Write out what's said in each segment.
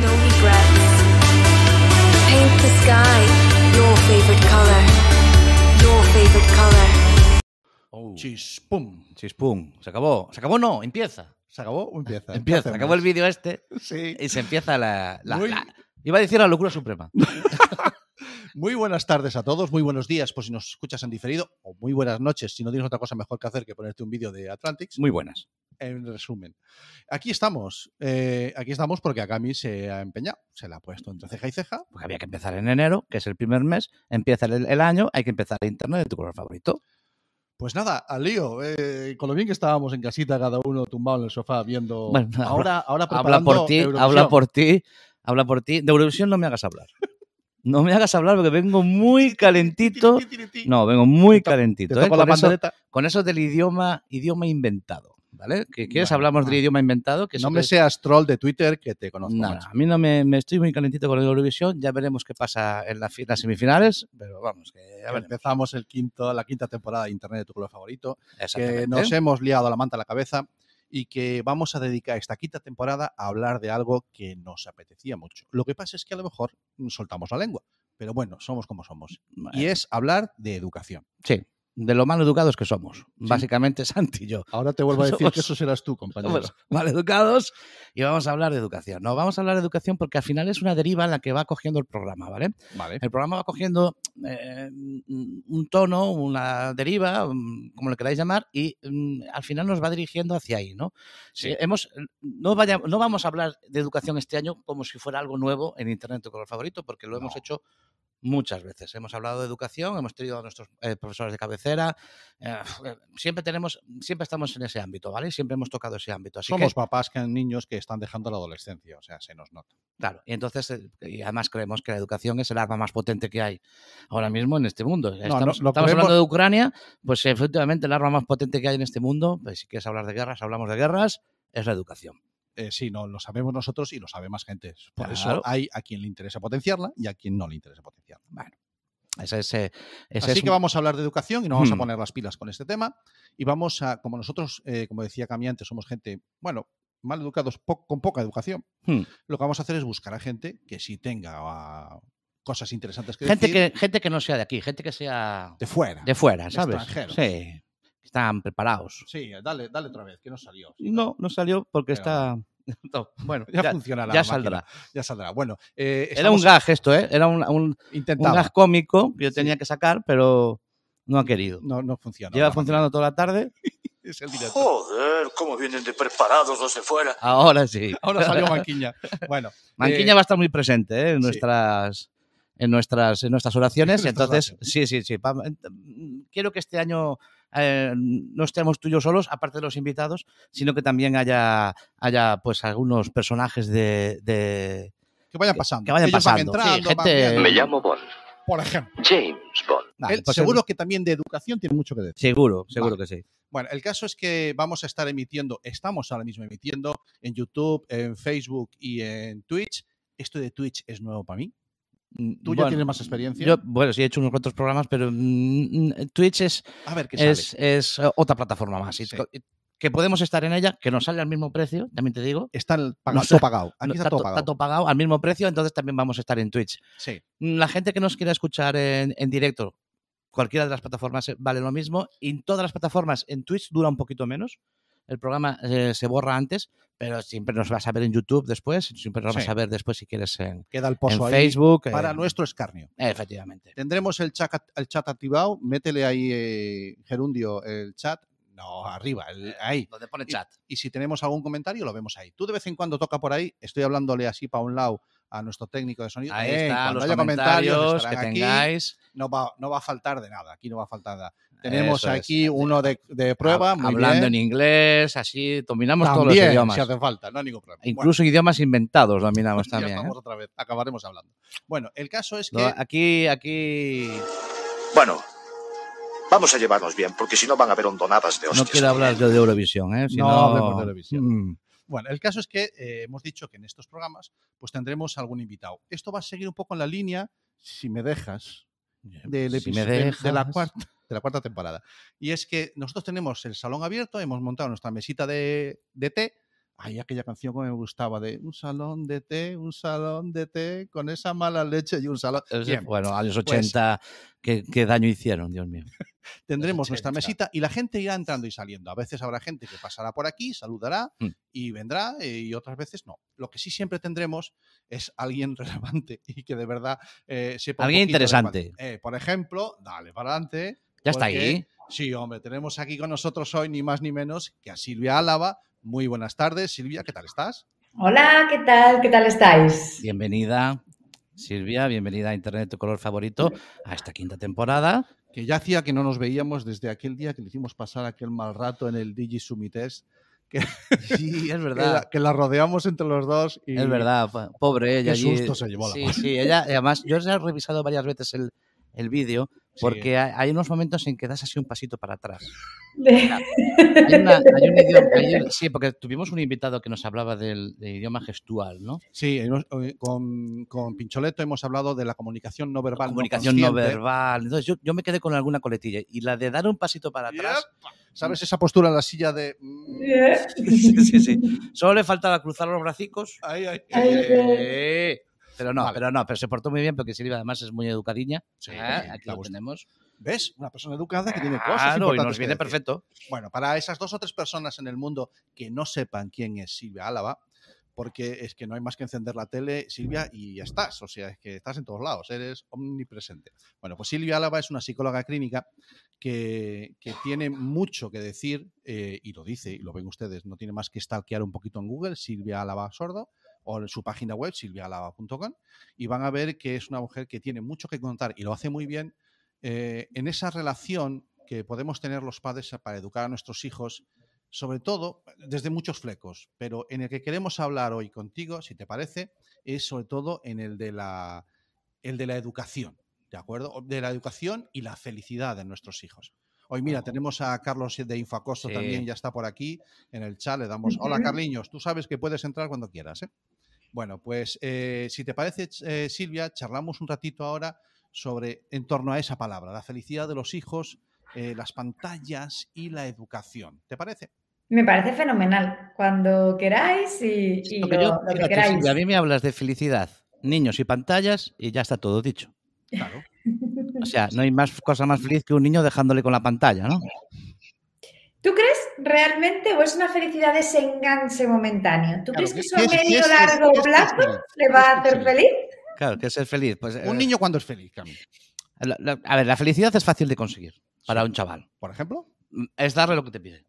no regrets. Paint the sky your favorite color. Your favorite color. Oh, Chispum. chispum. Se acabó. Se acabó, no, empieza. ¿Se acabó o empieza? Empieza. Se acabó el vídeo este Sí. y se empieza la, la- Muy- la- Iba a decir la locura suprema. Muy buenas tardes a todos, muy buenos días por si nos escuchas en diferido, o muy buenas noches si no tienes otra cosa mejor que hacer que ponerte un vídeo de Atlantics. Muy buenas. En resumen, aquí estamos. eh, aquí estamos porque Akami se ha empeñado, se la ha puesto entre ceja y ceja. Porque había que empezar en enero, que es el primer mes. Empieza el, el año, hay que empezar el internet de tu color favorito. Pues nada, al lío. eh, con lo bien que estábamos en casita, cada uno tumbado en el sofá viendo. Bueno, ahora, ahora Habla por preparando ti, habla por ti, habla por ti. De Eurovisión no me hagas hablar. No me hagas hablar porque vengo muy calentito. Ti, ti, ti, ti, ti. No, vengo muy calentito. ¿eh? toco la Con, eso, con eso del idioma, idioma inventado. ¿Vale? ¿Que ¿Quieres Bueno, hablamos del idioma inventado? Que No me es- seas troll de Twitter que te conozco. No, a mí no me, me estoy muy calentito con el Eurovisión. Ya veremos qué pasa en la las semifinales. Pero vamos, que ya. Empezamos el quinto, la quinta temporada de Internet de tu color favorito. que nos hemos liado la manta a la cabeza y que vamos a dedicar esta quinta temporada a hablar de algo que nos apetecía mucho. Lo que pasa es que a lo mejor soltamos la lengua, pero bueno, somos como somos. Y es hablar de educación. Sí, de lo mal educados que somos. Básicamente, Santi y yo. Ahora te vuelvo a decir Somos- que eso serás tú, compañero. Mal educados y vamos a hablar de educación. No, vamos a hablar de educación porque al final es una deriva en la que va cogiendo el programa, ¿vale? Vale. El programa va cogiendo eh, un tono, una deriva, mm, como lo queráis llamar, y mm, al final nos va dirigiendo hacia ahí, ¿no? Sí. Eh, hemos, no, vaya, no vamos a hablar de educación este año como si fuera algo nuevo en Internet tu color favorito, porque lo hemos hecho muchas veces. Hemos hablado de educación, hemos tenido a nuestros eh, profesores de cabecera, eh, siempre tenemos, siempre estamos en ese ámbito, ¿vale? Siempre hemos tocado ese ámbito. Así Somos que, papás que han niños que están dejando la adolescencia, o sea, se nos nota. Claro, y entonces, eh, y además creemos que la educación es el arma más potente que hay ahora mismo en este mundo. Estamos, no, lo estamos creemos- hablando de Ucrania, pues efectivamente el arma más potente que hay en este mundo, pues si quieres hablar de guerras, hablamos de guerras, es la educación. Eh, sí, no, lo sabemos nosotros y lo sabe más gente. Por Claro. eso hay a quien le interesa potenciarla y a quien no le interesa potenciarla. Bueno, ese es, eh, ese Así es que un- vamos a hablar de educación y nos vamos a Hmm. poner las pilas con este tema. Y vamos a, como nosotros, eh, como decía Cami antes, somos gente, bueno, mal educados, po- con poca educación, Hmm. lo que vamos a hacer es buscar a gente que sí tenga ah, cosas interesantes que gente, decir que, gente que no sea de aquí, gente que sea de fuera. de fuera, ¿sabes? Sí, están preparados. Sí, dale, dale otra vez, que no salió. No, no salió porque Pero- está... No, bueno, Ya, ya, funciona la ya máquina, saldrá. Ya saldrá. Bueno, eh, Era un gag esto, ¿eh? Era un, un, un gag cómico que yo Sí. tenía que sacar, pero no ha querido. No, no funciona. Lleva funcionando toda la tarde. Es el directo. Joder, cómo vienen de preparados los de fuera. ahora sí. Ahora salió Manquiña. Bueno, Manquiña eh, va a estar muy presente ¿eh? en, sí. nuestras, en, nuestras, en nuestras oraciones. En nuestras Entonces, sí, sí, sí. pa- Quiero que este año eh, no estemos tú y yo solos, aparte de los invitados, sino que también haya, haya pues algunos personajes de, de- que vayan pasando. que vayan Ellos pasando, entrando, gente-. Me llamo Bond. Por ejemplo. James Bond. Vale, Él pues seguro que también de educación tiene mucho que decir. Seguro, seguro Vale. que sí. Bueno, el caso es que vamos a estar emitiendo, estamos ahora mismo emitiendo en YouTube, en Facebook y en Twitch. Esto de Twitch es nuevo para mí. ¿Tú ya tienes más experiencia? Yo, bueno, sí, he hecho unos cuantos programas, pero mm, mm, Twitch es, A ver qué sale. es, es eh, otra plataforma más. Sí. Que podemos estar en ella, que nos sale al mismo precio, también te digo. Está el pag- No, todo pagado. Aquí No, está todo to- pagado. todo pagado al mismo precio, entonces también vamos a estar en Twitch. Sí. La gente que nos quiera escuchar en, en directo, cualquiera de las plataformas eh, vale lo mismo. Y en todas las plataformas, en Twitch dura un poquito menos. El programa eh, se borra antes, pero siempre nos vas a ver en YouTube después. Siempre nos vas a ver después si quieres en, Queda el en pozo ahí Facebook. para eh, nuestro escarnio. Efectivamente. Tendremos el chat, el chat activado. Métele ahí, eh, Gerundio, el chat. No, arriba, el- ahí. Donde pone chat. Y si tenemos algún comentario, lo vemos ahí. Tú de vez en cuando toca por ahí. Estoy hablándole así para un lado a nuestro técnico de sonido. Ahí Eh, cuando los haya comentarios que estarán aquí. tengáis. No va, no va a faltar de nada. Aquí no va a faltar nada. Tenemos Eso es. aquí uno de, de prueba. Muy Hablando en inglés, así dominamos todos los idiomas. si hace falta, no hay ningún problema. Incluso idiomas inventados dominamos ya también. ¿eh? estamos otra vez. Acabaremos hablando. Bueno, el caso es que. No, Aquí, aquí Bueno, vamos a llevarnos bien, porque si no van a haber hondonadas de no hostias. quiero hablar yo de Eurovisión, ¿eh? Si No hablemos de Eurovisión. Mm, Bueno, el caso es que eh, hemos dicho que en estos programas pues tendremos algún invitado. Esto va a seguir un poco en la línea, si me dejas, del Si me episodio- de- de, la cuarta, de la cuarta temporada. Y es que nosotros tenemos el salón abierto, hemos montado nuestra mesita de, de té, Ay, aquella canción que me gustaba de un salón de té, un salón de té, con esa mala leche y un salón. Bien, Bueno, años pues 80, ¿qué, qué daño hicieron, Dios mío. tendremos nuestra 80. mesita y la gente irá entrando y saliendo. A veces habrá gente que pasará por aquí, saludará Mm. y vendrá, eh, y otras veces no. Lo que sí siempre tendremos es alguien relevante y que de verdad eh, sepa. Alguien interesante. eh, por ejemplo, dale para adelante. Ya está ahí. Sí, hombre, tenemos aquí con nosotros hoy ni más ni menos que a Silvia Álava. Muy buenas tardes, Silvia, ¿qué tal estás? Hola, ¿qué tal? ¿Qué tal estáis? Bienvenida, Silvia, bienvenida a Internet, tu color favorito, a esta quinta temporada. Que ya hacía que no nos veíamos desde aquel día que le hicimos pasar aquel mal rato en el Digi Sumitest, Sí, es que, verdad. la, que la rodeamos entre los dos. Y, Es verdad, po- pobre ella. Qué allí. susto se llevó la Sí, madre. sí, ella, además, yo he revisado varias veces el, el vídeo porque hay, hay unos momentos en que das así un pasito para atrás. Hay una- hay un idioma- hay un- sí, porque tuvimos un invitado que nos hablaba del, del idioma gestual, ¿no? Sí, hemos- eh, con, con Pincholeto hemos hablado de la comunicación no verbal. Comunicación no, verbal. Entonces yo, yo me quedé con alguna coletilla y la de dar un pasito para atrás. ¿Sabes esa postura en la silla de... sí, sí, sí. Solo le faltaba cruzar los bracicos. Ay, ay, Ay, Eh, Pero no, Vale. pero no, pero se portó muy bien porque Silvia además es muy educadiña. Sí, ¿eh? sí, Aquí la lo tenemos. ¿Ves? Una persona educada que tiene cosas Claro, y nos viene perfecto. Bueno, para esas dos o tres personas en el mundo que no sepan quién es Silvia Álava, porque es que no hay más que encender la tele, Silvia, y ya estás. O sea, es que estás en todos lados, eres omnipresente. Bueno, pues Silvia Álava es una psicóloga clínica que, que tiene mucho que decir, eh, y lo dice, y lo ven ustedes, no tiene más que stalkear un poquito en Google, Silvia Álava Sordo, o en su página web, silviaalava.com, y van a ver que es una mujer que tiene mucho que contar y lo hace muy bien eh, en esa relación que podemos tener los padres para educar a nuestros hijos, sobre todo desde muchos flecos, pero en el que queremos hablar hoy contigo, si te parece, es sobre todo en el de la, el de la educación, ¿de acuerdo? De la educación y la felicidad de nuestros hijos. Hoy, mira, tenemos a Carlos de Infoacosto Sí. también, ya está por aquí en el chat. Le damos, hola. Carliños, tú sabes que puedes entrar cuando quieras. ¿eh? Bueno, pues eh, si te parece, eh, Silvia, charlamos un ratito ahora sobre en torno a esa palabra, la felicidad de los hijos, eh, las pantallas y la educación. ¿Te parece? Me parece fenomenal. Cuando queráis y, y lo, yo, lo que queráis. Silvia, a mí me hablas de felicidad, niños y pantallas y ya está todo dicho. Claro. O sea, no hay más cosa más feliz que un niño dejándole con la pantalla, ¿no? ¿Tú crees realmente o es una felicidad ese enganche momentáneo? ¿Tú Claro, crees que ¿qué- eso a es- medio es- largo es plazo le ¿Qué va a es hacer feliz? feliz? Claro, que ser feliz. Pues, Un eh, niño cuando es feliz, Cami. la- la- a ver, la felicidad es fácil de conseguir para un chaval. Por ejemplo, Mm, Es darle lo que te pide.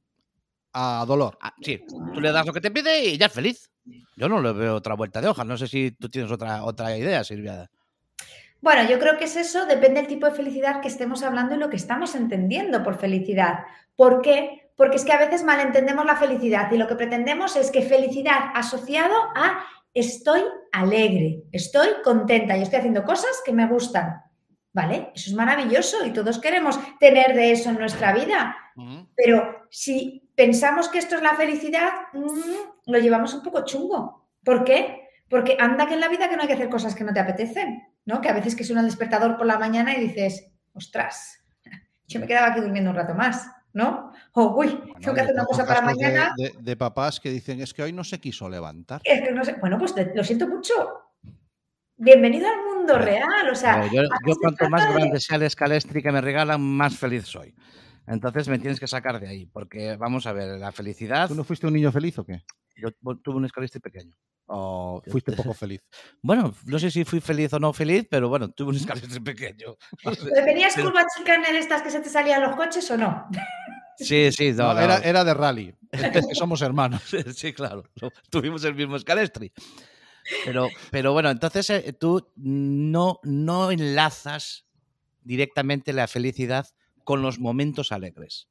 a dolor. Ah, sí, tú le das lo que te pide y ya es feliz. Yo no le veo otra vuelta de hoja. No sé si tú tienes otra, otra idea, Silvia. Bueno, yo creo que es eso, depende del tipo de felicidad que estemos hablando y lo que estamos entendiendo por felicidad. ¿Por qué? Porque es que a veces malentendemos la felicidad y lo que pretendemos es que felicidad asociado a estoy alegre, estoy contenta y estoy haciendo cosas que me gustan. ¿Vale? Eso es maravilloso y todos queremos tener de eso en nuestra vida. Pero si pensamos que esto es la felicidad, mm, lo llevamos un poco chungo. ¿Por qué? Porque anda que en la vida que no hay que hacer cosas que no te apetecen, ¿no? Que a veces que suena el despertador por la mañana y dices, ostras, yo me quedaba aquí durmiendo un rato más, ¿no? O, uy, Bueno, tengo que hacer una cosa para de- mañana. De, de papás que dicen, es que hoy no se quiso levantar. Es que no sé, bueno, pues te- lo siento mucho. Bienvenido al mundo real, o sea, yo, se cuanto más de- grande sea el escalestri que me regalan, más feliz soy. Entonces me tienes que sacar de ahí, porque vamos a ver, la felicidad. ¿Tú no fuiste un niño feliz o qué? Yo tuve un escalestri pequeño. ¿O fuiste poco feliz? Bueno, no sé si fui feliz o no feliz, pero bueno, tuve un escalestri pequeño. ¿Pero ¿Tenías curvas chicanas de estas que se te salían los coches o no? Sí, sí, no, No, no. Era, era de rally. Es que somos hermanos. Sí, claro. Tuvimos el mismo escalestri. Pero, pero bueno, entonces eh, tú no, no enlazas directamente la felicidad con los momentos alegres.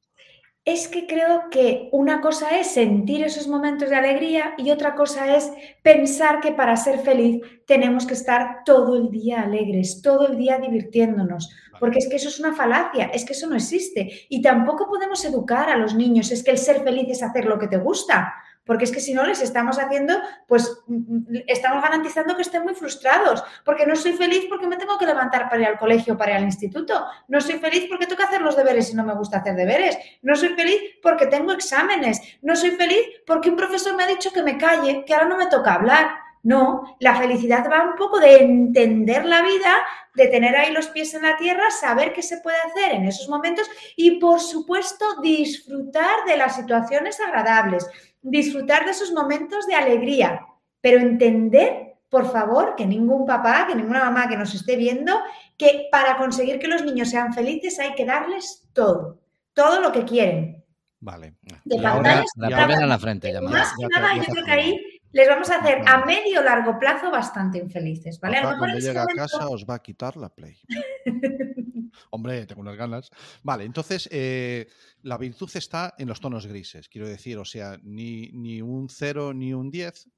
Es que creo que una cosa es sentir esos momentos de alegría y otra cosa es pensar que para ser feliz tenemos que estar todo el día alegres, todo el día divirtiéndonos, porque es que eso es una falacia, es que eso no existe. Y tampoco podemos educar a los niños, es que el ser feliz es hacer lo que te gusta, porque es que si no les estamos haciendo, pues mm, mm, estamos garantizando que estén muy frustrados, porque no soy feliz porque me tengo que levantar para ir al colegio, para ir al instituto, no soy feliz porque tengo que hacer los deberes y no me gusta hacer deberes, no soy feliz porque tengo exámenes, no soy feliz porque un profesor me ha dicho que me calle, que ahora no me toca hablar. No, la felicidad va un poco de entender la vida, de tener ahí los pies en la tierra, saber qué se puede hacer en esos momentos y, por supuesto, disfrutar de las situaciones agradables, disfrutar de esos momentos de alegría, pero entender, por favor, que ningún papá, que ninguna mamá que nos esté viendo, que para conseguir que los niños sean felices hay que darles todo, todo lo que quieren. Vale. De Y ahora- La frente, ya Más más. que ya nada, ya yo creo que ahí les vamos a hacer a medio largo plazo bastante infelices, ¿vale? A lo Papá, mejor cuando llega a casa os va a quitar la Play. Hombre, tengo unas ganas. Vale, entonces eh, la virtud está en los tonos grises, quiero decir, o sea, ni, ni un 0 ni un 10,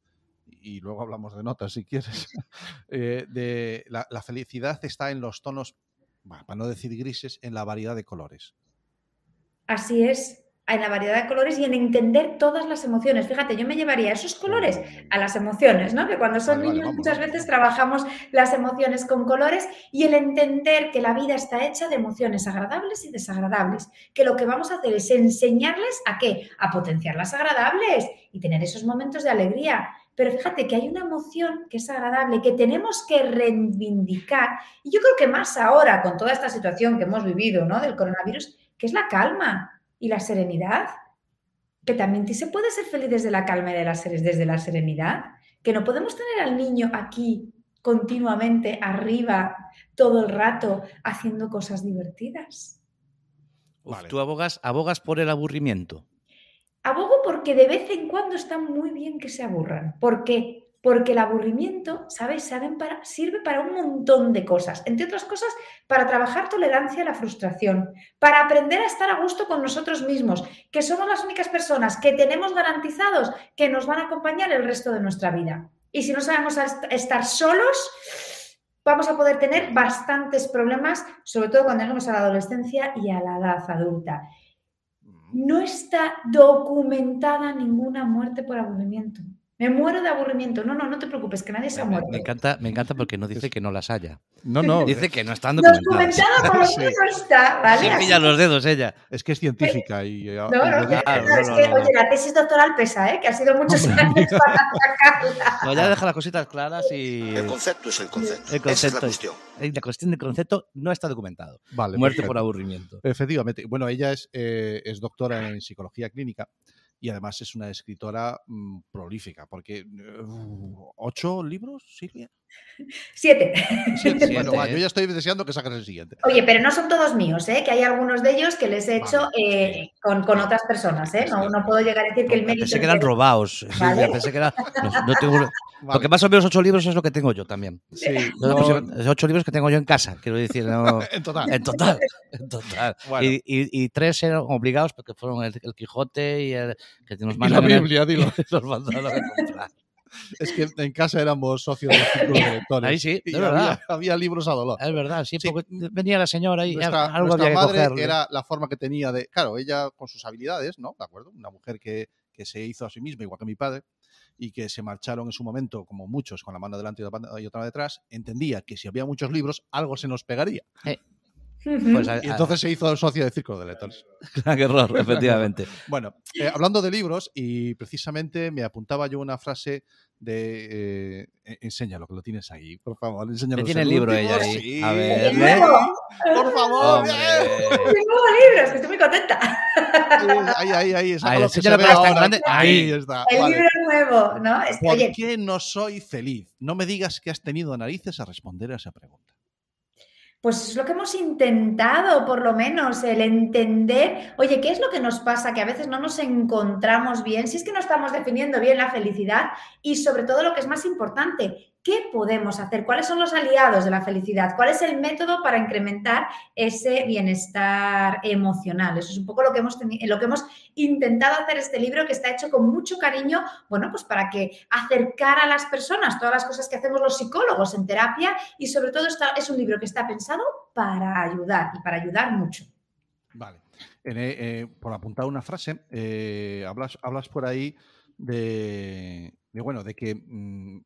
y luego hablamos de notas si quieres. Eh, de, la, la felicidad está en los tonos, para no decir grises, en la variedad de colores. Así es, en la variedad de colores y en entender todas las emociones. Fíjate, yo me llevaría esos colores a las emociones, ¿no? Que cuando son Vale, niños muchas veces trabajamos las emociones con colores y el entender que la vida está hecha de emociones agradables y desagradables, que lo que vamos a hacer es enseñarles a qué, a potenciar las agradables y tener esos momentos de alegría. Pero fíjate que hay una emoción que es agradable, que tenemos que reivindicar, y yo creo que más ahora con toda esta situación que hemos vivido, ¿no? Del coronavirus, que es la calma y la serenidad que también se puede ser feliz desde la calma y de la ser- desde la serenidad, que no podemos tener al niño aquí continuamente arriba todo el rato haciendo cosas divertidas. Uf, Vale. Tú abogas, abogas por el aburrimiento. Abogo porque de vez en cuando está muy bien que se aburran. ¿Por qué? Porque el aburrimiento, ¿sabes? Para, sirve para un montón de cosas. Entre otras cosas, para trabajar tolerancia a la frustración, para aprender a estar a gusto con nosotros mismos, que somos las únicas personas que tenemos garantizados que nos van a acompañar el resto de nuestra vida. Y si no sabemos est- estar solos, vamos a poder tener bastantes problemas, sobre todo cuando lleguemos a la adolescencia y a la edad adulta. No está documentada ninguna muerte por aburrimiento. Me muero de aburrimiento. No, no, no te preocupes, que nadie se ha Me, muerto. me encanta, me encanta porque no dice que no las haya. No, no, Dice que no están documentadas. Documentada por lo Sí. menos no está, ¿vale? Se pilla los dedos ella. es que es científica y... eh, No, y no, no, no, es que, oye, la tesis doctoral pesa, ¿eh? Que ha sido muchos años para sacarla. No, ya deja las cositas claras y El concepto es el concepto. el Esa es la cuestión. eh, la cuestión del concepto no está documentado. Vale, Muerte perfecto. por aburrimiento. Efectivamente. Bueno, ella es, eh, es doctora en psicología clínica y además es una escritora mm, prolífica, porque eh, ¿ocho libros, Silvia? Siete. Siete. Siete, Bueno, va, yo ya estoy deseando que saques el siguiente. Oye, pero no son todos míos, ¿eh? Que hay algunos de ellos que les he hecho Vale, eh, con, con otras personas, ¿eh? No, no puedo llegar a decir que el mérito... Pensé que eran robados. Vale. Pensé que era. no- no tengo- Vale. Porque más o menos ocho libros es lo que tengo yo también. Sí, ocho libros que tengo yo en casa, quiero decir. no- en total. en total. En total. Bueno. Y, y- y tres eran obligados porque fueron el, el Quijote y el que nos la mandaron el- Biblia, dilo. nos mandaron a comprar. Es que en casa éramos socios del círculo de lectores. Ahí sí, y es verdad. había, había libros a dolor. Es verdad, sí, Sí. porque venía la señora y Nuestra, algo nuestra había que madre cogerle. era la forma que tenía de. Claro, ella con sus habilidades, ¿no? ¿De acuerdo? Una mujer que, que se hizo a sí misma, igual que mi padre, y que se marcharon en su momento, como muchos, con la mano delante y otra- detrás, entendía que si había muchos libros, algo se nos pegaría. Ujú. Pues, Y entonces se hizo socio del círculo de lectores. qué error, efectivamente. Bueno, eh, hablando de libros, y precisamente me apuntaba yo una frase de. eh, eh, enséñalo, que lo tienes ahí, por favor. Enséñalo. ¿Qué tiene el libro ella ahí? Sí. A ver, ¡De ¿eh? nuevo! Por favor, Hombre. ¡De nuevo libros! Que estoy muy contenta. Ahí, ahí, ahí. sácalo Ahí, que se enséñalo vea que está ahora. Ahí. El vale. libro nuevo, ¿no? Es- ¿Por oye, qué no soy feliz? No me digas que has tenido narices a responder a esa pregunta. Pues es lo que hemos intentado, por lo menos, el entender, oye, ¿qué es lo que nos pasa? Que a veces no nos encontramos bien, si es que no estamos definiendo bien la felicidad y sobre todo lo que es más importante, ¿qué podemos hacer? ¿Cuáles son los aliados de la felicidad? ¿Cuál es el método para incrementar ese bienestar emocional? Eso es un poco lo que hemos, lo que hemos intentado hacer este libro que está hecho con mucho cariño, bueno, pues para que acercar a las personas todas las cosas que hacemos los psicólogos en terapia y sobre todo está, es un libro que está pensado para ayudar y para ayudar mucho. Vale. Eh, eh, por apuntar una frase, eh, hablas, hablas por ahí de, de, bueno, de que mm,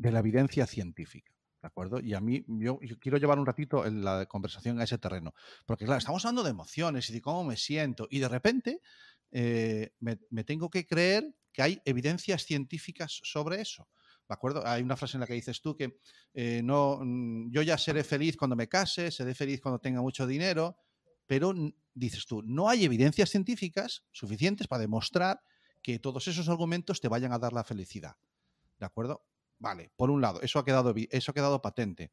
de la evidencia científica. ¿De acuerdo? Y a mí, yo, quiero llevar un ratito en la conversación a ese terreno. Porque, claro, estamos hablando de emociones y de cómo me siento. Y de repente eh, me, tengo que creer que hay evidencias científicas sobre eso. ¿De acuerdo? Hay una frase en la que dices tú que eh, no, mm, yo ya seré feliz cuando me case, seré feliz cuando tenga mucho dinero, pero dices tú, no hay evidencias científicas suficientes para demostrar que todos esos argumentos te vayan a dar la felicidad. ¿De acuerdo? Vale, por un lado, eso ha quedado, eso ha quedado patente.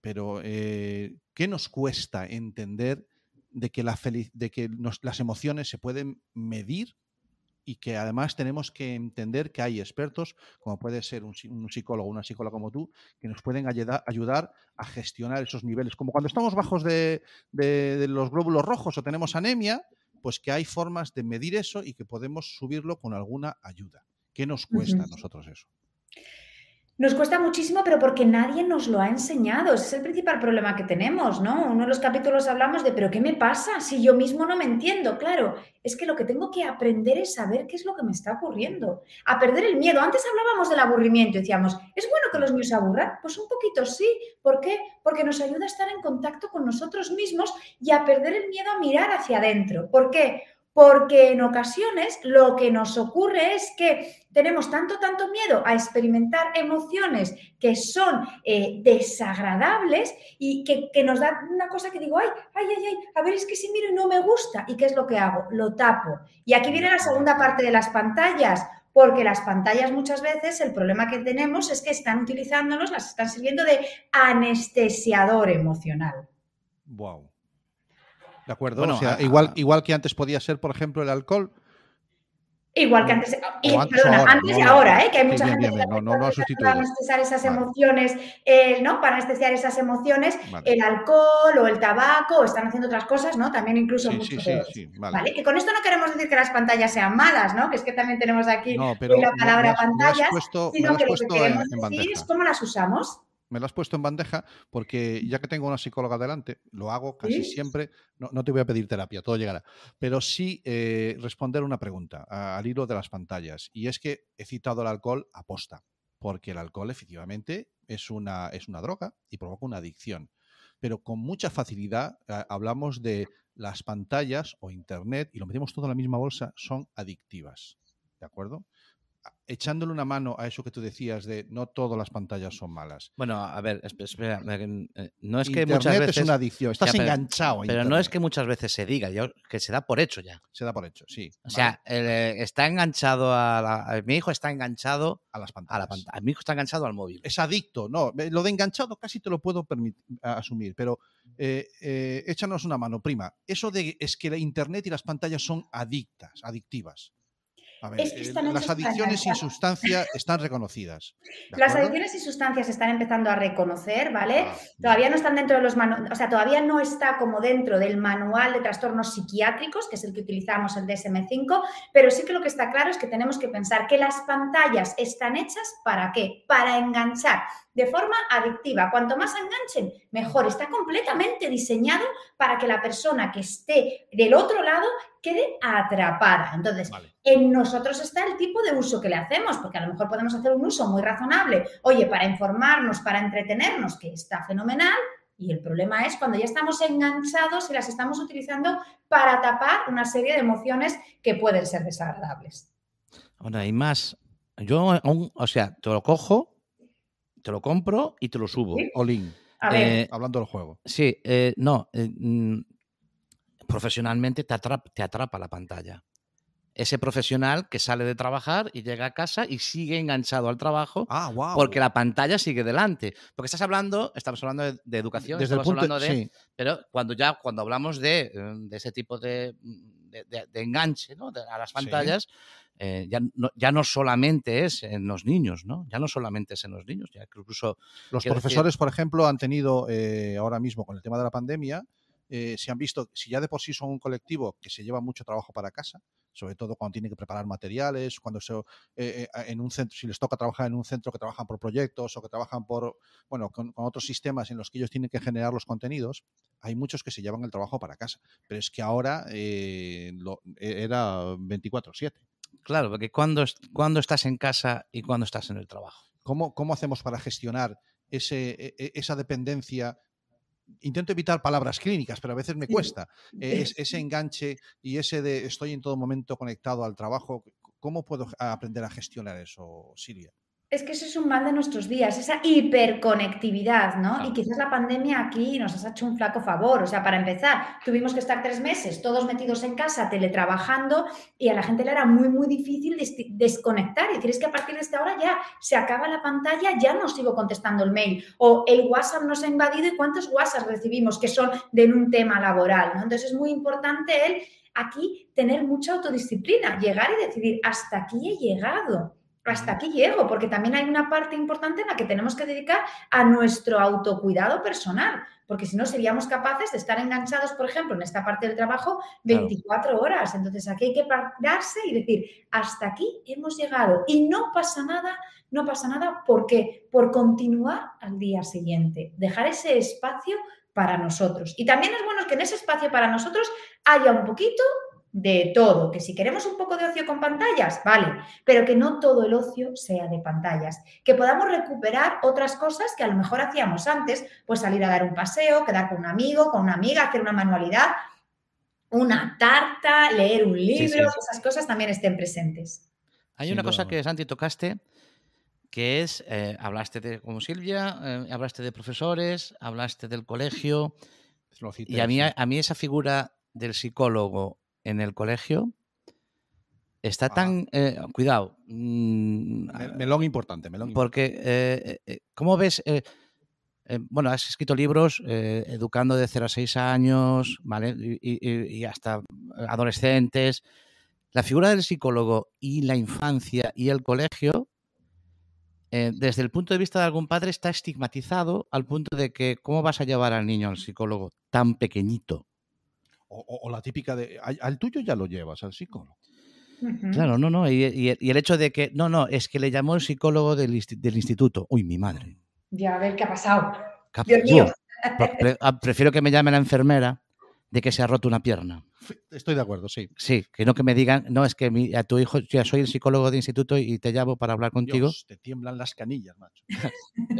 Pero, eh, ¿qué nos cuesta entender de que, la feliz, de que nos- las emociones se pueden medir y que además tenemos que entender que hay expertos, como puede ser un, psi- un psicólogo o una psicóloga como tú, que nos pueden ayuda- ayudar a gestionar esos niveles. Como cuando estamos bajos de, de- de los glóbulos rojos o tenemos anemia, pues que hay formas de medir eso y que podemos subirlo con alguna ayuda. ¿Qué nos cuesta a nosotros eso? Nos cuesta muchísimo, pero porque nadie nos lo ha enseñado. Ese es el principal problema que tenemos, ¿no? Uno de los capítulos hablamos de, pero ¿qué me pasa si yo mismo no me entiendo? Claro, es que lo que tengo que aprender es saber qué es lo que me está ocurriendo, a perder el miedo. Antes hablábamos del aburrimiento decíamos, ¿es bueno que los niños aburran? Pues un poquito sí. ¿Por qué? Porque nos ayuda a estar en contacto con nosotros mismos y a perder el miedo a mirar hacia adentro. ¿Por qué? Porque en ocasiones lo que nos ocurre es que tenemos tanto, tanto miedo a experimentar emociones que son eh, desagradables y que, nos da una cosa que digo, ay, ay, ay, ay, a ver, es que si miro y no me gusta. ¿Y qué es lo que hago? Lo tapo. Y aquí viene la segunda parte de las pantallas. Porque las pantallas muchas veces el problema que tenemos es que están utilizándonos, las están sirviendo de anestesiador emocional. Wow. De acuerdo. Bueno, o sea, a- igual, a- igual que antes podía ser, por ejemplo, el alcohol. Igual que antes, y, antes perdona, ahora, antes y ahora, ¿eh? que hay mucha bien, gente bien, que bien, no, no, no ha para anestesiar esas Vale. emociones, eh, ¿no? Para anestesiar esas emociones, Vale. el alcohol o el tabaco, o están haciendo otras cosas, ¿no? También incluso Sí, mucho sí, sí, vale. ¿Vale? Que con esto no queremos decir que las pantallas sean malas, ¿no? Que es que también tenemos aquí No, pero la palabra me has- me has pantallas, sino que lo que en- queremos en decir bandeja. es cómo las usamos. Me lo has puesto en bandeja porque ya que tengo una psicóloga delante, lo hago casi Sí. siempre, no, no te voy a pedir terapia, todo llegará, pero sí eh, responder una pregunta a- al hilo de las pantallas. Y es que he citado el alcohol aposta, porque el alcohol efectivamente es una, es una droga y provoca una adicción. Pero con mucha facilidad eh, hablamos de las pantallas o Internet y lo metemos todo en la misma bolsa, son adictivas. ¿De acuerdo? Echándole una mano a eso que tú decías de no todas las pantallas son malas. Bueno, a ver, esp- espera, eh, no es que Internet muchas veces... es una adicción, estás Ya, pero- enganchado. a Pero no es que muchas veces se diga, yo- que se da por hecho ya. se da por hecho, sí. O sea, eh, está enganchado a, la- a- Mi hijo está enganchado a las a pantallas. la pantalla. Mi hijo está enganchado al móvil. Es adicto, no. Lo de enganchado casi te lo puedo a- asumir, pero eh, eh, échanos una mano, prima. Eso de es que la Internet y las pantallas son adictas, adictivas. A ver, Es que eh, están las adicciones sin sustancia están reconocidas. ¿de Las adicciones y sustancias se están empezando a reconocer, ¿vale? Ah, Todavía no están dentro de los manuales, o sea, todavía no está como dentro del manual de trastornos psiquiátricos, que es el que utilizamos el DSM5, pero sí que lo que está claro es que tenemos que pensar que las pantallas están hechas para qué? Para enganchar de forma adictiva. Cuanto más enganchen, mejor. Está completamente diseñado para que la persona que esté del otro lado quede atrapada. Entonces, Vale. en nosotros está el tipo de uso que le hacemos, porque a lo mejor podemos hacer un uso muy razonable, oye, para informarnos, para entretenernos, que está fenomenal, y el problema es cuando ya estamos enganchados y las estamos utilizando para tapar una serie de emociones que pueden ser desagradables. Ahora, hay más. Yo, aún- o sea, te lo cojo, te lo compro y te lo subo. Sí. Olin, A ver, Eh, hablando del juego. Sí, eh, no. eh, mm, profesionalmente te atrapa, te atrapa la pantalla. Ese profesional que sale de trabajar y llega a casa y sigue enganchado al trabajo Ah, wow. porque la pantalla sigue delante. Porque estás hablando, estamos hablando de, de educación, Desde el estamos punto hablando de, sí, pero cuando ya cuando hablamos de, de ese tipo de, de- de- de enganche ¿no? de- a las Sí. Eh, ya, no, ya no solamente es en los niños, ¿no? Ya no solamente es en los niños, ya incluso Los decir- profesores, por ejemplo, han tenido eh, ahora mismo con el tema de la pandemia, eh, se han visto, si ya de por sí son un colectivo que se lleva mucho trabajo para casa, sobre todo cuando tienen que preparar materiales, cuando se, eh, eh, en un centro, si les toca trabajar en un centro que trabajan por proyectos o que trabajan por, bueno, con, con otros sistemas en los que ellos tienen que generar los contenidos, hay muchos que se llevan el trabajo para casa. Pero es que ahora eh, lo- era 24/7. Claro, porque cuando, cuando estás en casa y cuando estás en el trabajo. ¿Cómo, cómo hacemos para gestionar ese, e- e- esa dependencia? Intento evitar palabras clínicas, pero a veces me cuesta. Eh, es- ese enganche y ese de estoy en todo momento conectado al trabajo. ¿Cómo puedo aprender a gestionar eso, Silvia? Es que eso es un mal de nuestros días, esa hiperconectividad, ¿no? Y quizás la pandemia aquí nos ha hecho un flaco favor. O sea, para empezar, tuvimos que estar tres meses todos metidos en casa, teletrabajando, y a la gente le era muy, muy difícil des- desconectar. Y decir, es que a partir de esta hora ya se acaba la pantalla, ya no sigo contestando el mail. O el WhatsApp nos ha invadido y cuántos WhatsApp recibimos que son de un tema laboral, ¿no? Entonces es muy importante el aquí tener mucha autodisciplina, llegar y decidir, hasta aquí he llegado hasta aquí llego, porque también hay una parte importante en la que tenemos que dedicar a nuestro autocuidado personal, porque si no seríamos capaces de estar enganchados, por ejemplo, en esta parte del trabajo 24 horas. Entonces aquí hay que pararse y decir, hasta aquí hemos llegado y no pasa nada, no pasa nada, ¿por qué? Por continuar al día siguiente, dejar ese espacio para nosotros. Y también es bueno que en ese espacio para nosotros haya un poquito de todo, que si queremos un poco de ocio con pantallas, vale, pero que no todo el ocio sea de pantallas, que podamos recuperar otras cosas que a lo mejor hacíamos antes, pues salir a dar un paseo, quedar con un amigo, con una amiga, hacer una manualidad, una tarta, leer un libro, sí. esas cosas también estén presentes. Hay Sin una cosa que Santi tocaste, que es, eh, hablaste de, como Silvia, eh, hablaste de profesores, hablaste del colegio, Lo y a mí, sí. a mí esa figura del psicólogo en el colegio está Ah. tan, eh, cuidado, mm, Me- Melón importante, melón porque, eh, eh, ¿cómo ves? eh, bueno, has escrito libros educando de 0 a 6 años, ¿vale? Y, y- y hasta adolescentes. La figura del psicólogo y la infancia y el colegio, desde el punto de vista de algún padre, está estigmatizado al punto de que, ¿cómo vas a llevar al niño al psicólogo tan pequeñito? O, o- o la típica de, "Al- tuyo ya lo llevas, al psicólogo. Claro, no, no. Y, y- y el hecho de que, no, no, es que le llamó el psicólogo del, insti- del instituto. Uy, mi madre. Ya, a ver qué ha pasado. ¿Qué ha Dios mío. Pre- ah, prefiero que me llame la enfermera de que se ha roto una pierna. Estoy de acuerdo, sí. Sí, que no que me digan, no, es que mi- a tu hijo, ya soy el psicólogo de instituto y te llamo para hablar contigo. Dios, te tiemblan las canillas, macho.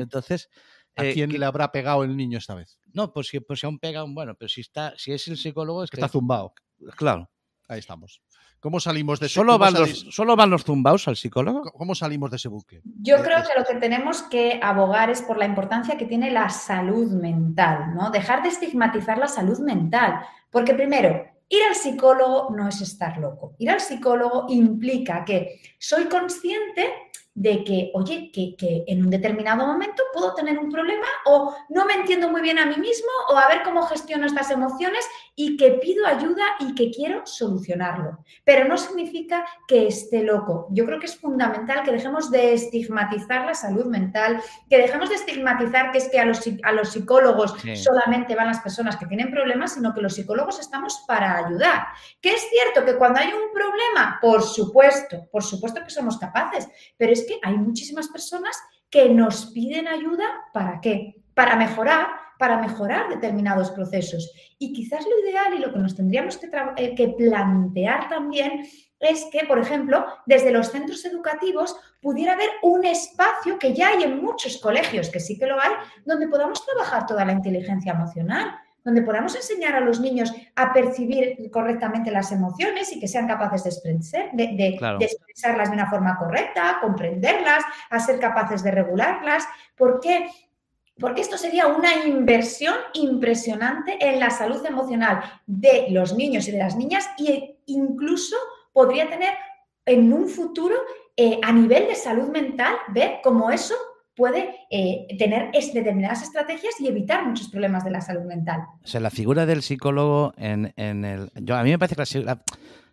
Entonces, ¿A eh, quién que- le habrá pegado el niño esta vez? no, pues si, pues si aún pega un bueno, pero si está, si es el psicólogo, es Que que, está zumbado. claro. Ahí estamos. ¿Cómo salimos de ese Solo van, los, solo van los zumbaos al psicólogo. ¿Cómo salimos de ese bucle? Yo Eh, creo es- que lo que tenemos que abogar es por la importancia que tiene la salud mental, ¿no? Dejar de estigmatizar la salud mental. Porque primero, ir al psicólogo no es estar loco. Ir al psicólogo implica que soy consciente de que, oye, que, que en un determinado momento puedo tener un problema o no me entiendo muy bien a mí mismo o a ver cómo gestiono estas emociones y que pido ayuda y que quiero solucionarlo. Pero no significa que esté loco. Yo creo que es fundamental que dejemos de estigmatizar la salud mental, que dejemos de estigmatizar que es que a los, a los psicólogos Sí. solamente van las personas que tienen problemas, sino que los psicólogos estamos para ayudar. Que es cierto que cuando hay un problema, por supuesto, por supuesto que somos capaces, pero es que hay muchísimas personas que nos piden ayuda para qué? Para mejorar, para mejorar determinados procesos. Y quizás lo ideal y lo que nos tendríamos que, eh, que plantear también es que, por ejemplo, desde los centros educativos pudiera haber un espacio que ya hay en muchos colegios, que sí que lo hay, donde podamos trabajar toda la inteligencia emocional, donde podamos enseñar a los niños a percibir correctamente las emociones y que sean capaces de, expresar- de- de- Claro. de expresarlas de una forma correcta, comprenderlas, a ser capaces de regularlas. ¿Por qué? Porque esto sería una inversión impresionante en la salud emocional de los niños y de las niñas e incluso podría tener en un futuro eh, a nivel de salud mental ver cómo eso puede eh, tener es- determinadas estrategias y evitar muchos problemas de la salud mental. O sea, la figura del psicólogo en, en el. Yo, a mí me parece que la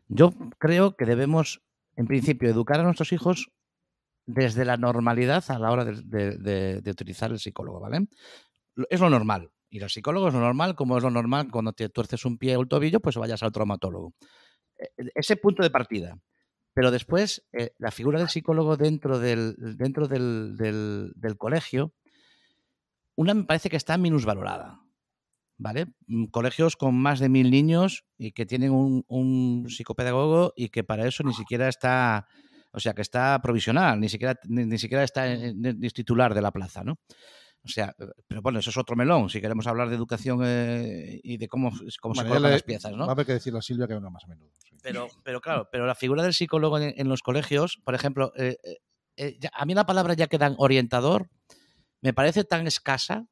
yo creo que debemos, en principio, educar a nuestros hijos desde la normalidad a la hora de, de- utilizar el psicólogo, ¿vale? Es lo normal. Ir al psicólogo es lo normal, como es lo normal cuando te tuerces un pie o el tobillo, pues vayas al traumatólogo. Eh, Ese punto de partida. Pero después, eh, la figura del psicólogo dentro del, dentro del, del- colegio, una me parece que está minusvalorada. ¿vale? Mm, Colegios con más de mil niños y que tienen un, psicopedagogo y que para eso ni siquiera está, o sea, que está provisional, ni siquiera, ni, siquiera está titular de la plaza, ¿no? O sea, eh, pero bueno, eso es otro melón, si queremos hablar de educación eh, y de cómo, cómo se colocan las piezas, ¿no? Va a haber que decirle a Silvia que venga más a menudo. sí. Pero, pero claro, pero la figura del psicólogo en, en los colegios, por ejemplo, eh, a mí la palabra ya que dan orientador me parece tan escasa,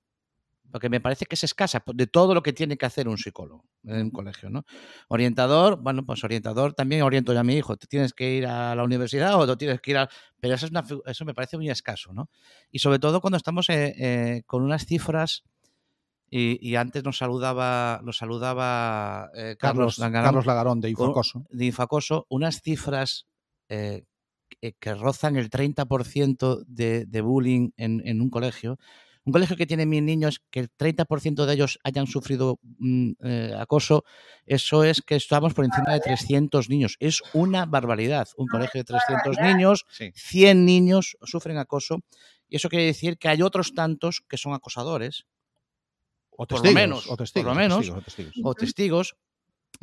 porque me parece que es escasa de todo lo que tiene que hacer un psicólogo en un colegio, ¿no? Orientador, bueno, pues orientador también oriento yo a mi hijo. Tú tienes que ir a la universidad o tú tienes que ir a... Pero eso, es una eso me parece muy escaso, ¿no? Y sobre todo cuando estamos eh, eh, con unas cifras... Y, y antes nos saludaba, nos saludaba eh, Carlos, Carlos, Langarán Carlos Lagarón de Infocoso. de Infacoso unas cifras que, que rozan el 30% de, de bullying en, en un colegio. Un colegio que tiene mil niños, que el 30% de ellos hayan sufrido mm, eh, acoso, eso es que estamos por encima de 300 niños. Es una barbaridad. Un colegio de 300 niños, Sí. 100 niños sufren acoso. Y eso quiere decir que hay otros tantos que son acosadores O por lo testigos, menos, o testigos, por lo o menos, testigos, o testigos. o testigos,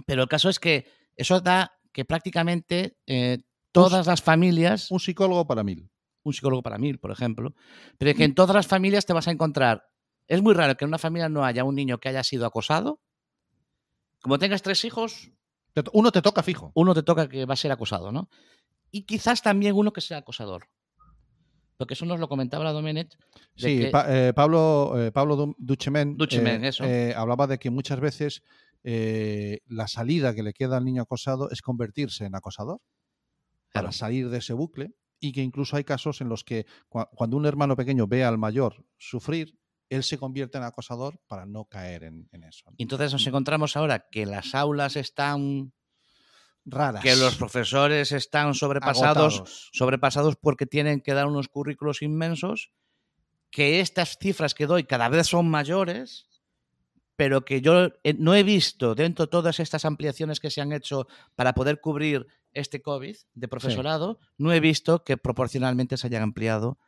pero el caso es que eso da que prácticamente eh, todas las familias, Un psicólogo para mil. Un psicólogo para mil, por ejemplo, pero que en todas las familias te vas a encontrar, es muy raro que en una familia no haya un niño que haya sido acosado, como tengas tres hijos, Uno te toca fijo. uno te toca que va a ser acosado, ¿no? Y quizás también uno que sea acosador. Porque eso nos lo comentaba la Domenech. de Sí, que- Pa- eh, Pablo, eh, Pablo Du- Duchemen, Duchemen, eh, eso. eh, hablaba de que muchas veces la salida que le queda al niño acosado es convertirse en acosador para salir de ese bucle y que incluso hay casos en los que cua- cuando un hermano pequeño ve al mayor sufrir, él se convierte en acosador para no caer en, en eso. Y entonces nos encontramos ahora que las aulas están Raras. que los profesores están sobrepasados, agotados. sobrepasados porque tienen que dar unos currículos inmensos, que estas cifras que doy cada vez son mayores, pero que yo eh, no he visto dentro de todas estas ampliaciones que se han hecho para poder cubrir este COVID de profesorado, no he visto que proporcionalmente se hayan ampliado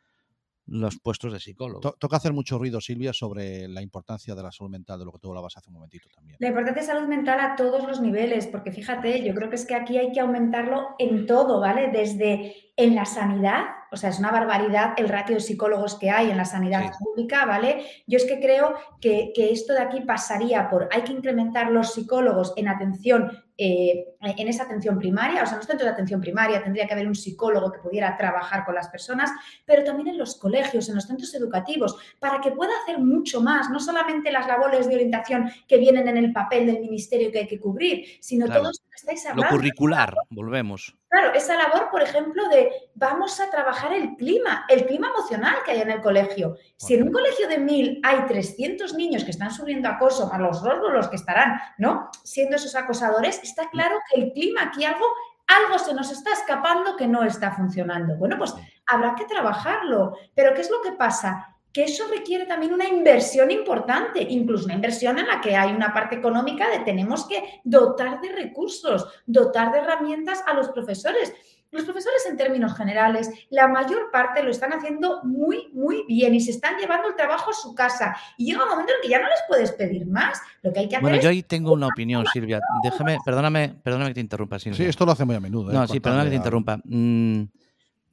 los puestos de psicólogo. To- toca hacer mucho ruido, Silvia, sobre la importancia de la salud mental, de lo que tú hablabas hace un momentito también. La importancia de salud mental a todos los niveles, porque fíjate, yo creo que es que aquí hay que aumentarlo en todo, ¿vale? Desde en la sanidad, o sea, es una barbaridad el ratio de psicólogos que hay en la sanidad Sí. pública, ¿vale? Yo es que creo que, que esto de aquí pasaría por, hay que incrementar los psicólogos en atención, eh, en esa atención primaria, o sea, en los centros de atención primaria tendría que haber un psicólogo que pudiera trabajar con las personas, pero también en los colegios, en los centros educativos, para que pueda hacer mucho más, no solamente las labores de orientación que vienen en el papel del ministerio que hay que cubrir, sino Claro. todo esto que estáis Lo hablando. curricular, volvemos. Claro, esa labor, por ejemplo, de vamos a trabajar el clima, el clima emocional que hay en el colegio. Si en un colegio de mil hay 300 niños que están sufriendo acoso, más los roles los que estarán, ¿no? Siendo esos acosadores, está claro que el clima aquí algo, algo se nos está escapando que no está funcionando. Bueno, pues habrá que trabajarlo. Pero ¿qué es lo que pasa? Que eso requiere también una inversión importante, incluso una inversión en la que hay una parte económica de tenemos que dotar de recursos, dotar de herramientas a los profesores. Los profesores en términos generales, la mayor parte lo están haciendo muy, muy bien y se están llevando el trabajo a su casa. Y llega un momento en que ya no les puedes pedir más. Lo que hay que hacer Bueno, es yo ahí tengo una opinión, Silvia. Déjame, perdóname, perdóname que te interrumpa, Silvia. Sí, esto lo hace muy a menudo. ¿eh? No, sí, perdona que te interrumpa. Mm,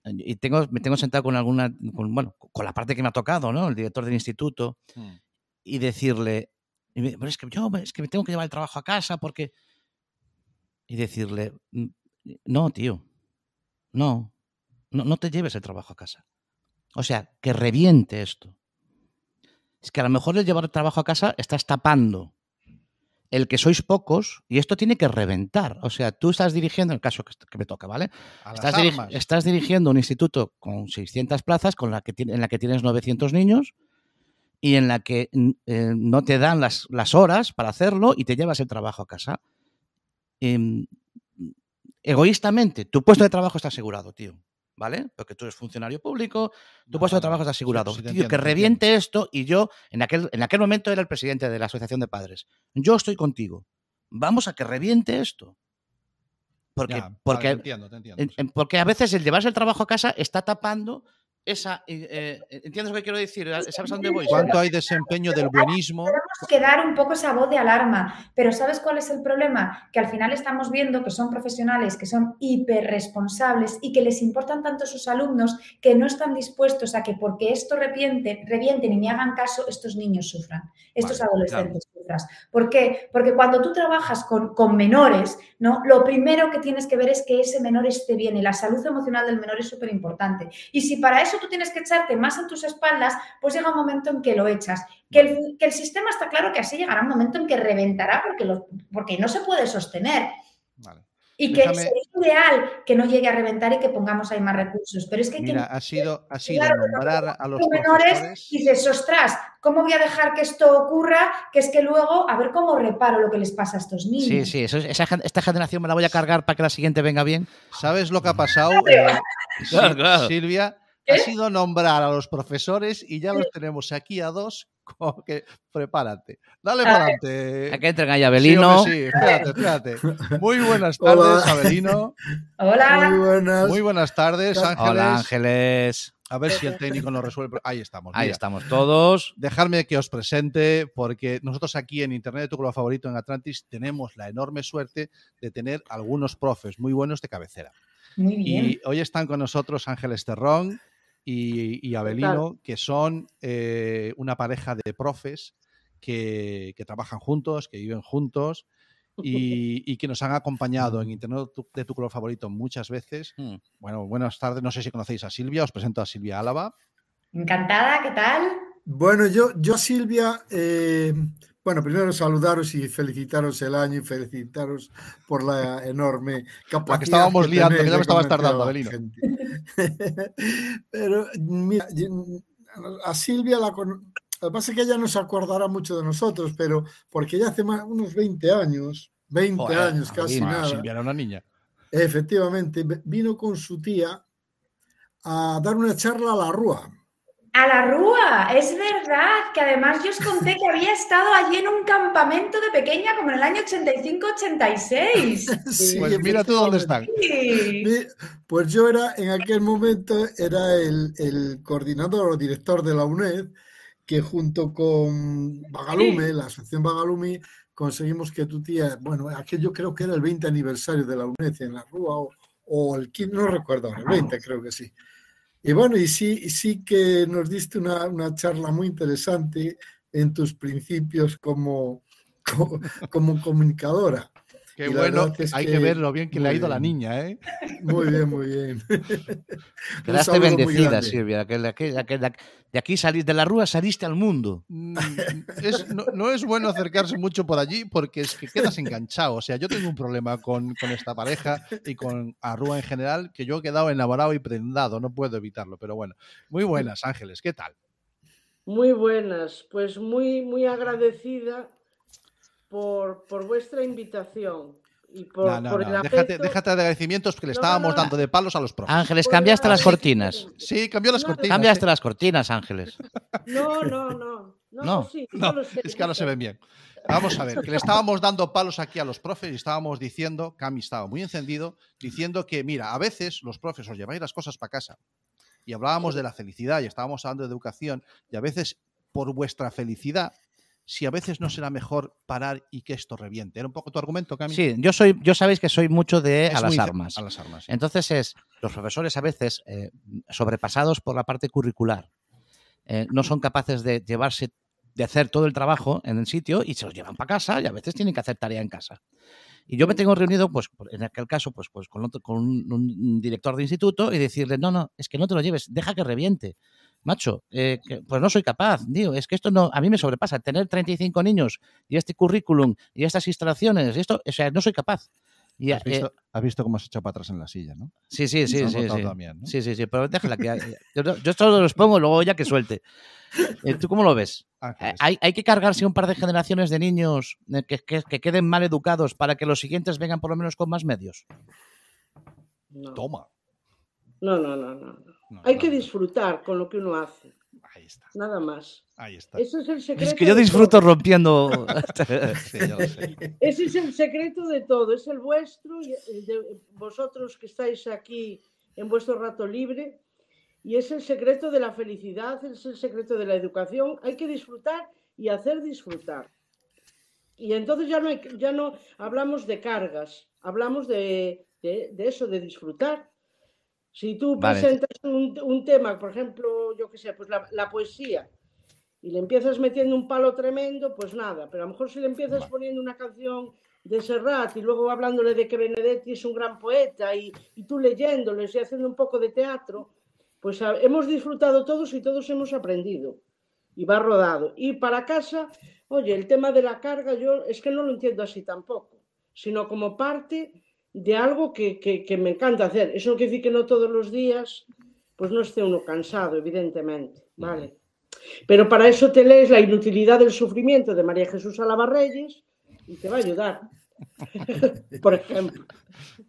y tengo, me tengo sentado con alguna, con, bueno, con la parte que me ha tocado, ¿no? El director del instituto, Mm. y decirle, y me- pero es que yo es que me tengo que llevar el trabajo a casa porque. Y decirle, "Mm, no, tío, no, no, no te lleves el trabajo a casa. O sea, que reviente esto. Es que a lo mejor el llevar el trabajo a casa estás tapando el que sois pocos y esto tiene que reventar. O sea, tú estás dirigiendo, en el caso que, que me toca, ¿vale? Estás, diri- armas. estás dirigiendo un instituto con 600 plazas con la que, en la que tienes 900 niños y en la que eh, no te dan las, las horas para hacerlo y te llevas el trabajo a casa. Em, egoístamente, tu puesto de trabajo está asegurado, tío. ¿Vale? Porque tú eres funcionario público, tu puesto de trabajo no. está asegurado. Sí, sí, te tío, entiendo, que te reviente esto y yo, en aquel, en aquel momento era el presidente de la Asociación de Padres. Yo estoy contigo. Vamos a que reviente esto. Porque, Ya, vale, porque te entiendo, te entiendo, sí. porque a veces el llevarse el trabajo a casa está tapando esa. eh, eh, ¿Entiendes lo que quiero decir? ¿Sabes dónde voy? ¿Cuánto hay desempeño del buenismo? Tenemos que dar un poco esa voz de alarma, pero ¿sabes cuál es el problema? Que al final estamos viendo que son profesionales que son hiperresponsables y que les importan tanto sus alumnos que no están dispuestos a que porque esto reviente, revienten y me hagan caso, estos niños sufran, estos Vale, adolescentes sufran. ¿Por qué? Porque cuando tú trabajas con, con menores, ¿no? lo primero que tienes que ver es que ese menor esté bien y la salud emocional del menor es súper importante. Y si para eso tú tienes que echarte más en tus espaldas, pues llega un momento en que lo echas. Que el, que el sistema está claro que así llegará un momento en que reventará porque, lo- porque no se puede sostener. Vale. Y que Déjame- sería ideal que no llegue a reventar y que pongamos ahí más recursos. Pero es que hay que Mira, ha sido, ha sido Claro, pero nombrar a los menores profesores. dices, ostras, ¿cómo voy a dejar que esto ocurra? Que es que luego, a ver cómo reparo lo que les pasa a estos niños. Sí, sí, eso esa esta generación me la voy a cargar para que la siguiente venga bien. ¿Sabes lo que ha pasado? Eh, Claro, Sil- claro. Silvia. Ha sido nombrar a los profesores y ya los tenemos aquí a dos. Como que prepárate. Dale para adelante. A que entren ahí Abelino. sí, espérate, espérate. Muy buenas Hola. tardes, Abelino. Hola. Muy buenas. Muy buenas tardes, Hola, Ángeles. Hola Ángeles. A ver si el técnico nos resuelve. Ahí estamos. Ahí mira. estamos todos. Dejadme que os presente, porque nosotros aquí en Internet de tu color favorito en Atlantis tenemos la enorme suerte de tener algunos profes muy buenos de cabecera. Muy bien. Y hoy están con nosotros Ángeles Terrón y, y Abelino, que son eh, una pareja de profes que, que trabajan juntos, que viven juntos y, y que nos han acompañado en Internet de tu- color favorito muchas veces. Mm. Bueno, buenas tardes. No sé si conocéis a Silvia. Os presento a Silvia Álava. Encantada, ¿qué tal? Bueno, yo, yo Silvia, eh, bueno, primero saludaros y felicitaros el año y felicitaros por la enorme capacidad. estábamos liando, que ya me estabas tardando, la Abelino. gente. Pero mira, a Silvia la con- Lo que pasa es que ella no se acordará mucho de nosotros, pero porque ya hace más, unos 20 años, 20 Joder, años casi nada. Silvia era una niña. Efectivamente, vino con su tía a dar una charla a la Rúa. A la Rúa, es verdad, que además yo os conté que había estado allí en un campamento de pequeña como en el año 85-86. Sí, Pues mira tú dónde están. Sí. Pues yo era, en aquel momento, era el, el coordinador o director de la UNED, que junto con Bagalume, la asociación Bagalumi, conseguimos que tu tía, bueno, aquello creo que era el 20 aniversario de la UNED en la Rúa, o, o el 15, no recuerdo el 20 creo que sí. Y bueno, y sí, sí que nos diste una, una charla muy interesante en tus principios como, como, como comunicadora. Qué Y bueno, es hay que, que ver lo bien que le ha ido a la bien. niña, ¿eh? Muy bien, muy bien. Quedaste bendecida. Silvia. Que, de, que- que- de aquí salís de la rúa, saliste al mundo. Mm, es- no, no es bueno acercarse mucho por allí porque es que quedas enganchado. O sea, yo tengo un problema con, con esta pareja y con Arrua en general, que yo he quedado enamorado y prendado, no puedo evitarlo. Pero bueno, muy buenas, Ángeles, ¿qué tal? Muy buenas, pues muy, muy agradecida por, por vuestra invitación y por, No, no, por no, el Déjate, de agradecimientos porque le No, estábamos no, no. dando de palos a los profes. Ángeles, por cambiaste las cortinas. Sí, cambió las No, cortinas. Cambiaste ¿eh? las cortinas, Ángeles. No, no, no. No, No, sí, yo No, lo sé, es que ahora se ven bien. Vamos a ver, que le estábamos dando palos aquí a los profes y estábamos diciendo, Cami estaba muy encendido, diciendo que, mira, a veces los profes os lleváis las cosas para casa. Y hablábamos de la felicidad y estábamos hablando de educación y a veces por vuestra felicidad, si a veces no será mejor parar y que esto reviente. ¿Era un poco tu argumento, Cami? Sí, yo soy, yo sabéis que soy mucho de a las armas. A las armas. sí. Entonces es, los profesores a veces, eh, sobrepasados por la parte curricular, eh, no son capaces de llevarse, de hacer todo el trabajo en el sitio y se los llevan para casa y a veces tienen que hacer tarea en casa. Y yo me tengo reunido, pues, en aquel caso, pues, pues con, otro- con un, un director de instituto y decirle, no, no, es que no te lo lleves, deja que reviente. Macho, eh, que- pues no soy capaz, digo, es que esto no, a mí me sobrepasa, tener 35 niños y este currículum y estas instalaciones, y esto, o sea, no soy capaz. Y, ¿Has eh, visto, has visto cómo se echa para atrás en la silla, ¿no? Sí, sí, sí, sí, sí. también, ¿no? Sí, sí, sí, pero déjala que yo, yo solo los pongo luego ya que suelte. Eh, ¿Tú cómo lo ves? Eh, Ángeles. ¿Hay, hay que cargarse un par de generaciones de niños que, que- que queden mal educados para que los siguientes vengan por lo menos con más medios. No. Toma. no, no, no, no. No. Hay no, que disfrutar con lo que uno hace, Ahí está. nada más. Ahí está. Ese es el secreto. Es que yo disfruto todo. rompiendo. Sí, ya lo sé. Ese es el secreto de todo, es el vuestro y el de vosotros que estáis aquí en vuestro rato libre. Y es el secreto de la felicidad, es el secreto de la educación. Hay que disfrutar y hacer disfrutar. Y entonces ya no, hay- ya no hablamos de cargas, hablamos de, de- de eso, de disfrutar. Si tú Vale. presentas un, un tema, por ejemplo, yo qué sé, pues la, la poesía, y le empiezas metiendo un palo tremendo, pues nada. Pero a lo mejor si le empiezas poniendo una canción de Serrat y luego hablándole de que Benedetti es un gran poeta y, y tú leyéndoles y haciendo un poco de teatro, pues a- hemos disfrutado todos y todos hemos aprendido. Y va rodado. Y para casa, oye, el tema de la carga yo es que no lo entiendo así tampoco, sino como parte de algo que, que- que me encanta hacer. Eso no quiere decir que no todos los días, pues no esté uno cansado, evidentemente, ¿vale? Pero para eso te lees La inutilidad del sufrimiento de María Jesús Alabarreyes y te va a ayudar. Por ejemplo.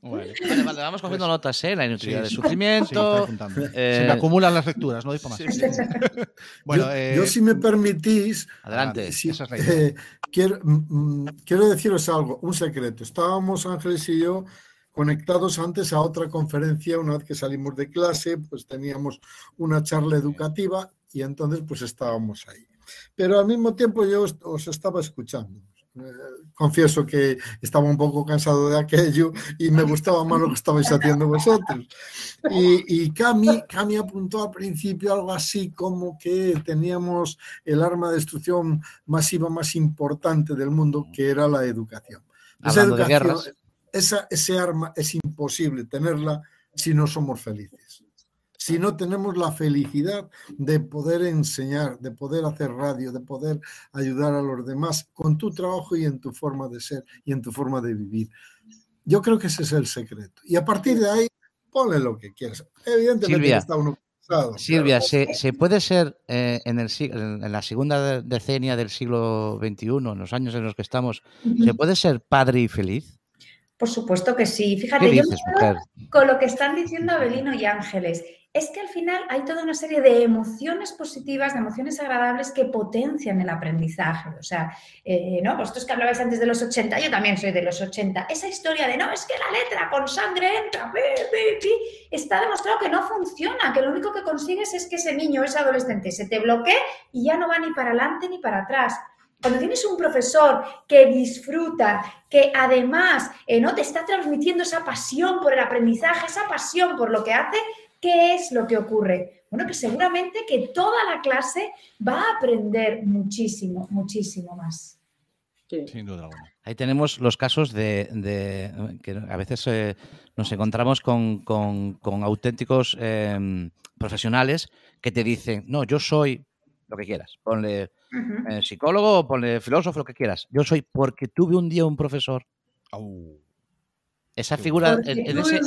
Vale, vale, vale, vamos cogiendo notas, ¿eh? La inutilidad Sí, sí. sufrimiento. Sí, eh, Se me acumulan las lecturas, no doy para más. sí, sí, sí. Bueno, yo, eh, yo, si me permitís, Adelante. sí, esa es la idea. eh, quiero, mm, mm, quiero deciros algo, un secreto. Estábamos Ángeles y yo conectados antes a otra conferencia, una vez que salimos de clase, pues teníamos una charla educativa y entonces pues estábamos ahí. Pero al mismo tiempo yo os estaba escuchando. Eh, confieso que estaba un poco cansado de aquello y me gustaba más lo que estabais haciendo vosotros. Y, y Cami, Cami apuntó al principio algo así como que teníamos el arma de destrucción masiva más importante del mundo, que era la educación. Esa de educación, esa, ese arma es imposible tenerla si no somos felices. Si no tenemos la felicidad de poder enseñar, de poder hacer radio, de poder ayudar a los demás con tu trabajo y en tu forma de ser y en tu forma de vivir. Yo creo que ese es el secreto. Y a partir de ahí, ponle lo que quieras. Evidentemente Silvia, está uno cansado, Silvia, ¿se, se puede ser eh, en, el, en la segunda decenia del siglo XXI, en los años en los que estamos, ¿se puede ser padre y feliz? Por supuesto que sí. ¿Qué Fíjate, yo me quedo con lo que están diciendo Abelino y Ángeles. Es que al final hay toda una serie de emociones positivas, de emociones agradables que potencian el aprendizaje. O sea, eh, ¿no? Vosotros que hablabais antes de los 80, yo también soy de los 80. Esa historia de no, es que la letra con sangre entra, pi, pi, pi", está demostrado que no funciona, que lo único que consigues es que ese niño, ese adolescente, se te bloquee y ya no va ni para adelante ni para atrás. Cuando tienes un profesor que disfruta, que además eh, ¿no? te está transmitiendo esa pasión por el aprendizaje, esa pasión por lo que hace, ¿qué es lo que ocurre? Bueno, que seguramente que toda la clase va a aprender muchísimo, muchísimo más. Sí. sin duda alguna. Ahí tenemos los casos de, de- que a veces eh, nos encontramos con, con- con auténticos eh, profesionales que te dicen, no, yo soy lo que quieras, ponle eh, psicólogo, ponle filósofo, lo que quieras. Yo soy porque tuve un día un profesor. Au. Esa figura, en- ese-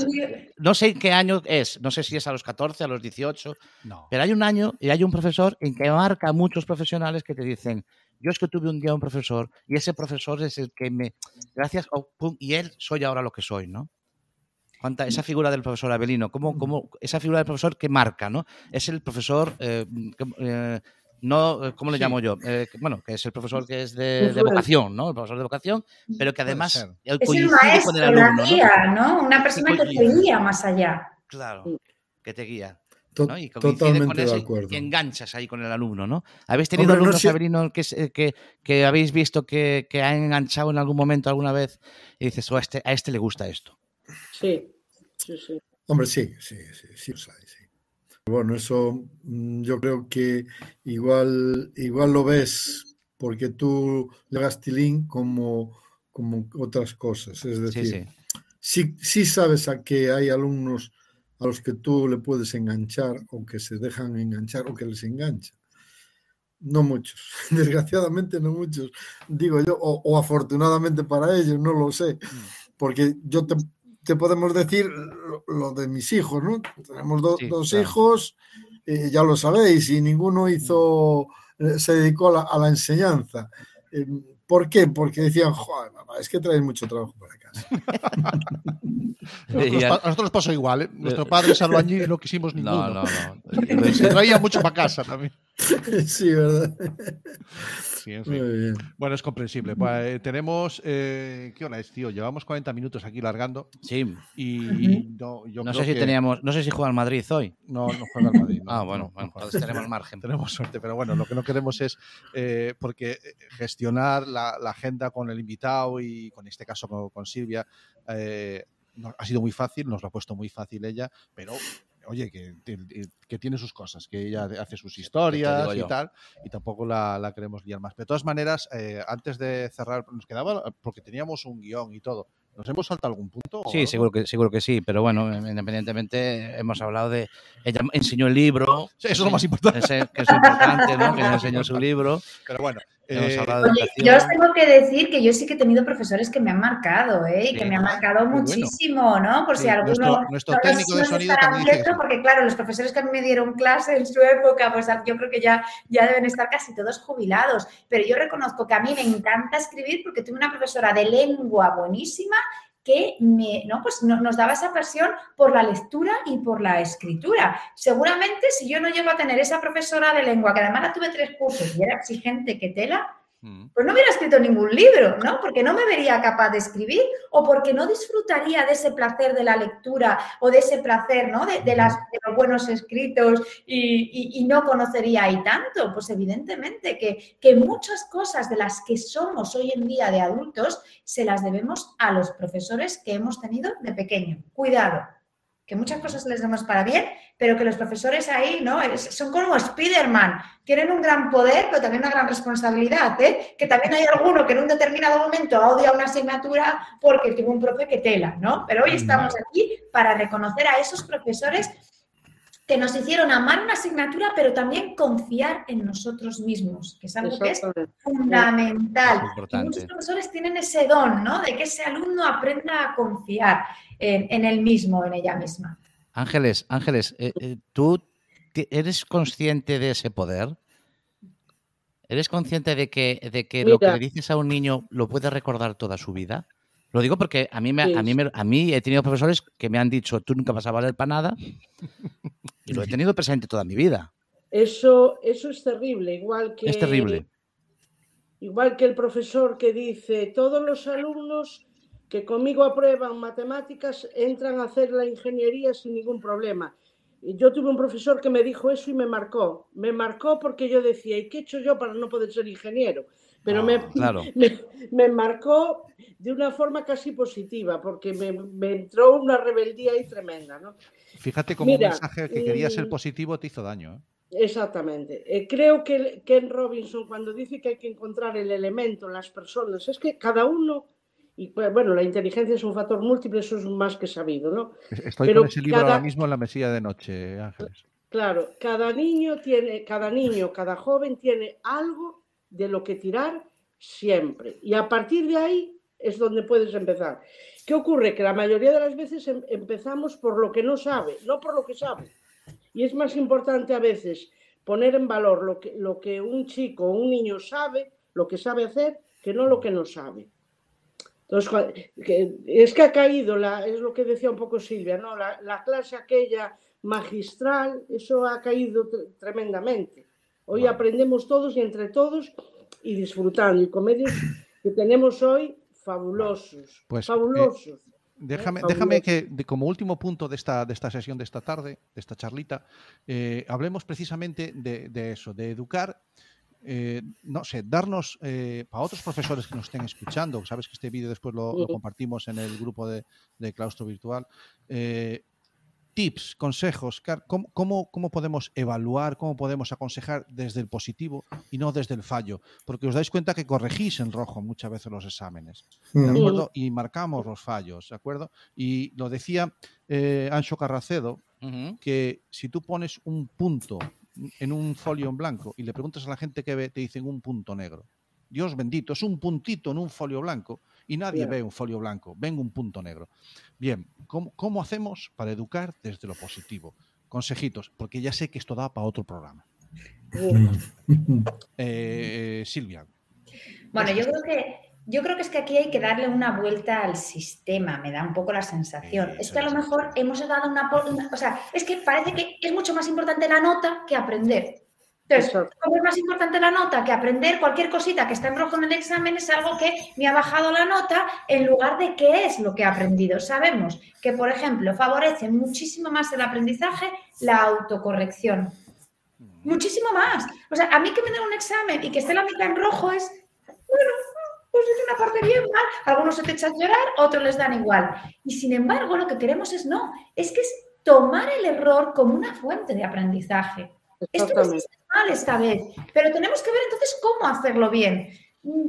no sé en qué año es, no sé si es a los 14, a los 18, No. pero hay un año y hay un profesor en que marca a muchos profesionales que te dicen, yo es que tuve un día un profesor y ese profesor es el que me, gracias, oh, pum, y él soy ahora lo que soy, ¿no? Cuánta- esa figura del profesor Abelino, ¿cómo, cómo, esa figura del profesor que marca, ¿no? Es el profesor, eh, que, eh, no, ¿cómo le Sí. llamo yo? Eh, bueno, que es el profesor que es de, vocación, ¿no? El profesor de vocación, pero que además Es el maestro, con el alumno, la ¿no? guía, ¿no? Una persona que te guía más allá. Claro, que te guía. Y coincide con Totalmente de acuerdo. que enganchas ahí con el alumno, ¿no? ¿Habéis tenido Hombre, no alumnos, sé- Avelino, que, se- que, que habéis visto que, que han enganchado en algún momento, alguna vez, y dices, "Oh, a, este, a este le gusta esto? Sí, sí, sí. Hombre, sí, sí, sí, sí, sí. Bueno, eso mm, yo creo que igual, igual lo ves porque tú le das tilín como, como otras cosas. Es Sí, decir, sí. sí, sí sabes a que hay alumnos a los que tú le puedes enganchar o que se dejan enganchar o que les engancha. No muchos, desgraciadamente no muchos, digo yo, o, o afortunadamente para ellos, no lo sé, porque yo te, te podemos decir lo, lo de mis hijos, ¿no? Tenemos do- Sí, dos claro. hijos, eh, ya lo sabéis, y ninguno hizo, eh, se dedicó a la, a la enseñanza. Eh, ¿Por qué? Porque decían, joder, mamá, es que traes mucho trabajo para casa. Nosotros, al- a nosotros pasó igual, ¿eh? Nuestro padre es albañil y no quisimos ninguno. No, no, no. Se traía mucho para casa también. sí, ¿verdad? Sí, en fin. Muy bien. Bueno, es comprensible. Pues, eh, tenemos. eh, ¿Qué hora es, tío? Llevamos 40 minutos aquí largando Sí. y no, yo No creo sé si que teníamos, no sé si juega el Madrid hoy. No, no juega el Madrid. no, ah, no, bueno, no bueno, entonces tenemos margen. Tenemos suerte, pero bueno, lo que no queremos es. eh, porque eh, gestionar la, la agenda con el invitado y con este caso con, con Silvia eh, no- ha sido muy fácil, nos lo ha puesto muy fácil ella, pero. Oye, que, que tiene sus cosas, que ella hace sus historias y tal, y tampoco la, la queremos liar más. Pero de todas maneras, eh, antes de cerrar, nos quedaba, porque teníamos un guion y todo, ¿nos hemos saltado algún punto? Sí, seguro que, seguro que sí, pero bueno, independientemente hemos hablado de... Ella enseñó el libro. Sí, eso es lo más importante. ese- que es importante, ¿no? Que enseñó su libro. Pero bueno, eh, Oye, yo os tengo que decir que yo sí que he tenido profesores que me han marcado, ¿eh? Y que me han marcado bueno. muchísimo, ¿no? Por Sí, si alguno. nuestro- nuestro no técnico de sonido también. Porque, claro, los profesores que a mí me dieron clase en su época, pues yo creo que ya, ya deben estar casi todos jubilados. Pero yo reconozco que a mí me encanta escribir porque tuve una profesora de lengua buenísima que me, ¿no? pues no- nos daba esa pasión por la lectura y por la escritura. Seguramente si yo no llego a tener esa profesora de lengua, que además la tuve tres cursos y era exigente que tela, pues no hubiera escrito ningún libro, ¿no? Porque no me vería capaz de escribir o porque no disfrutaría de ese placer de la lectura o de ese placer, ¿no? De, de las, de los buenos escritos y, y- y no conocería ahí tanto. Pues evidentemente que, que muchas cosas de las que somos hoy en día de adultos se las debemos a los profesores que hemos tenido de pequeño. Cuidado, que muchas cosas les damos para bien, pero que los profesores ahí, ¿no? Son como Spiderman, tienen un gran poder, pero también una gran responsabilidad, ¿eh? Que también hay alguno que en un determinado momento odia una asignatura porque tuvo un profe que tela, ¿no? Pero hoy estamos aquí para reconocer a esos profesores que nos hicieron amar una asignatura, pero también confiar en nosotros mismos, que es algo que es fundamental. Es Y importante. muchos profesores tienen ese don, ¿no? De que ese alumno aprenda a confiar en, en él mismo, en ella misma. Ángeles, Ángeles, eh, eh, ¿tú eres consciente de ese poder? ¿Eres consciente de que, de que lo que le dices a un niño lo puede recordar toda su vida? Lo digo porque a mí, me, a, mí me- a mí he tenido profesores que me han dicho, tú nunca vas a valer para nada, y lo he tenido presente toda mi vida. Eso, eso es terrible, igual que. Es terrible. Igual que el profesor que dice, todos los alumnos que conmigo aprueban matemáticas entran a hacer la ingeniería sin ningún problema. Y yo tuve un profesor que me dijo eso y me marcó. Me marcó porque yo decía, ¿y qué he hecho yo para no poder ser ingeniero? Pero me, Ah, claro. me, me marcó de una forma casi positiva, porque me, me entró una rebeldía ahí tremenda, ¿no? Fíjate cómo Mira, un mensaje que quería ser mm, positivo te hizo daño. ¿eh? Exactamente. Eh, creo que Ken Robinson, cuando dice que hay que encontrar el elemento en las personas, es que cada uno, y pues, bueno, la inteligencia es un factor múltiple, eso es más que sabido, ¿no? Estoy Pero con ese libro cada- ahora mismo en la mesilla de noche, Ángeles. Claro, cada niño tiene, cada niño, cada joven tiene algo de lo que tirar siempre. Y a partir de ahí es donde puedes empezar. ¿Qué ocurre? Que la mayoría de las veces em- empezamos por lo que no sabe, no por lo que sabe. Y es más importante a veces poner en valor lo que, lo que un chico o un niño sabe, lo que sabe hacer, que no lo que no sabe. Entonces, es que ha caído, la, es lo que decía un poco Silvia, ¿no? la, la clase aquella magistral, eso ha caído tre- tremendamente. Hoy aprendemos todos y entre todos y disfrutando. Y comedios que tenemos hoy, fabulosos. Pues, eh, fabulosos. Déjame, Eh, déjame fabuloso. que, de- como último punto de esta, de esta sesión de esta tarde, de esta charlita, eh, hablemos precisamente de, de eso, de educar, eh, no sé, darnos eh, para otros profesores que nos estén escuchando, sabes que este vídeo después lo, compartimos en el grupo de, de Claustro Virtual, eh, tips, consejos, ¿cómo, cómo, cómo podemos evaluar, cómo podemos aconsejar desde el positivo y no desde el fallo? Porque os dais cuenta que corregís en rojo muchas veces los exámenes. ¿de acuerdo? Y marcamos los fallos, ¿de acuerdo? Y lo decía Ancho Carracedo, que si tú pones un punto en un folio en blanco y le preguntas a la gente que ve, te dicen un punto negro. Dios bendito, es un puntito en un folio blanco y nadie Bien. ve un folio blanco, ven un punto negro. Bien, ¿cómo, cómo hacemos para educar desde lo positivo? Consejitos, porque ya sé que esto da para otro programa. Uf. Eh, Silvia, Bueno, yo creo que yo creo que es que aquí hay que darle una vuelta al sistema, me da un poco la sensación. Sí, es eso que a lo mejor hemos dado una, O sea, es que parece que es mucho más importante la nota que aprender. Entonces, como es más importante la nota que aprender cualquier cosita que está en rojo en el examen, es algo que me ha bajado la nota en lugar de qué es lo que he aprendido. Sabemos que, por ejemplo, favorece muchísimo más el aprendizaje la autocorrección. Muchísimo más. O sea, a mí que me den un examen y que esté la mitad en rojo es, bien, mal. Algunos se te echan a llorar, otros les dan igual. Y sin embargo, lo que queremos es no, es que es tomar el error como una fuente de aprendizaje. Esto no está mal esta vez, pero tenemos que ver entonces cómo hacerlo bien.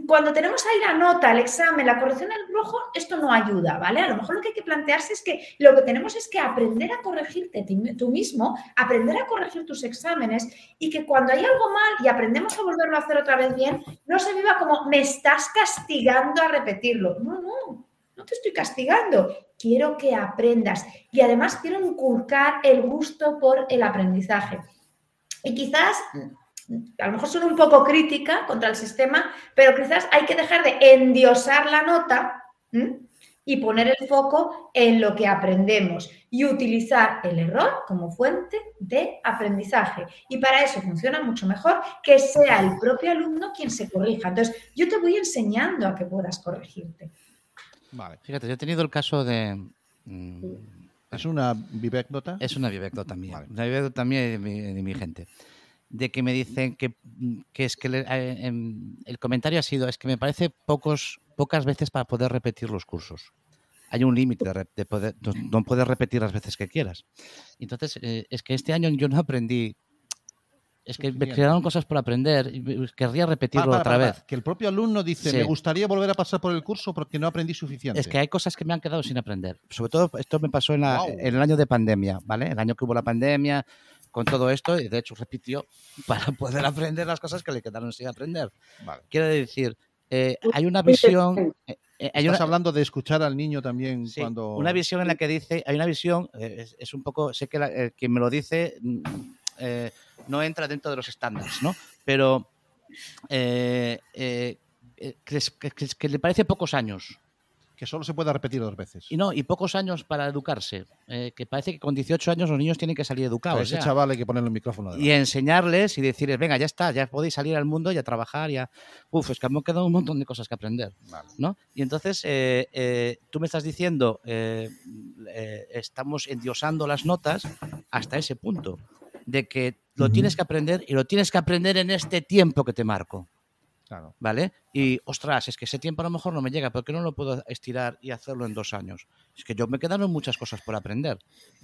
Cuando tenemos ahí la nota, el examen, la corrección en rojo, esto no ayuda, ¿vale? A lo mejor lo que hay que plantearse es que lo que tenemos es que aprender a corregirte tú mismo, aprender a corregir tus exámenes y que cuando hay algo mal y aprendemos a volverlo a hacer otra vez bien, no se viva como me estás castigando a repetirlo. No, no, no te estoy castigando. Quiero que aprendas y además quiero inculcar el gusto por el aprendizaje. Y quizás, a lo mejor suena un poco crítica contra el sistema, pero quizás hay que dejar de endiosar la nota ¿m? y poner el foco en lo que aprendemos y utilizar el error como fuente de aprendizaje. Y para eso funciona mucho mejor que sea el propio alumno quien se corrija. Entonces, yo te voy enseñando a que puedas corregirte. Vale. Fíjate, yo he tenido el caso de. mm, ¿Es una vivecnota? Es una vivécdota mía. Vale. Una vivécdota mía y de mi, de mi gente. De que me dicen que, que es que le- eh, em, el comentario ha sido: es que me parece pocos, pocas veces para poder repetir los cursos. Hay un límite de, poder, no, puedes repetir las veces que quieras. Entonces, eh, es que este año yo no aprendí. Es que me crearon cosas por aprender y me- querría repetirlo Para, para, otra para, vez. Que el propio alumno dice, Sí. me gustaría volver a pasar por el curso porque no aprendí suficiente. Es que hay cosas que me han quedado sin aprender. Sobre todo, esto me pasó en, la- Guau. en el año de pandemia, ¿vale? El año que hubo la pandemia, con todo esto, y de hecho repitió para poder aprender las cosas que le quedaron sin aprender. Vale. Quiero decir, eh, hay una visión. eh, eh, hay Estás una, hablando de escuchar al niño también sí, cuando... una visión en la que dice, hay una visión, eh, es, es un poco, sé que la- eh, quien me lo dice mm, eh, no entra dentro de los estándares, ¿no? Pero eh, eh, eh, que, es- que- que- que le parece pocos años. Que solo se pueda repetir dos veces. Y no, y pocos años para educarse. eh, que parece que con 18 años los niños tienen que salir A educados. ese ya. chaval hay que ponerle el micrófono. Y enseñarles y decirles, venga, ya está, ya podéis salir al mundo y a trabajar. Ya... Uf, es que me han quedado un montón de cosas que aprender. Vale. ¿no? Y entonces eh, eh, tú me estás diciendo, estamos endiosando las notas hasta ese punto, de que lo tienes que aprender y lo tienes que aprender en este tiempo que te marco. Claro. ¿Vale? Y ostras, es que ese tiempo a lo mejor no me llega, ¿por qué no lo puedo estirar y hacerlo en dos años? Es que yo me quedaron muchas cosas por aprender.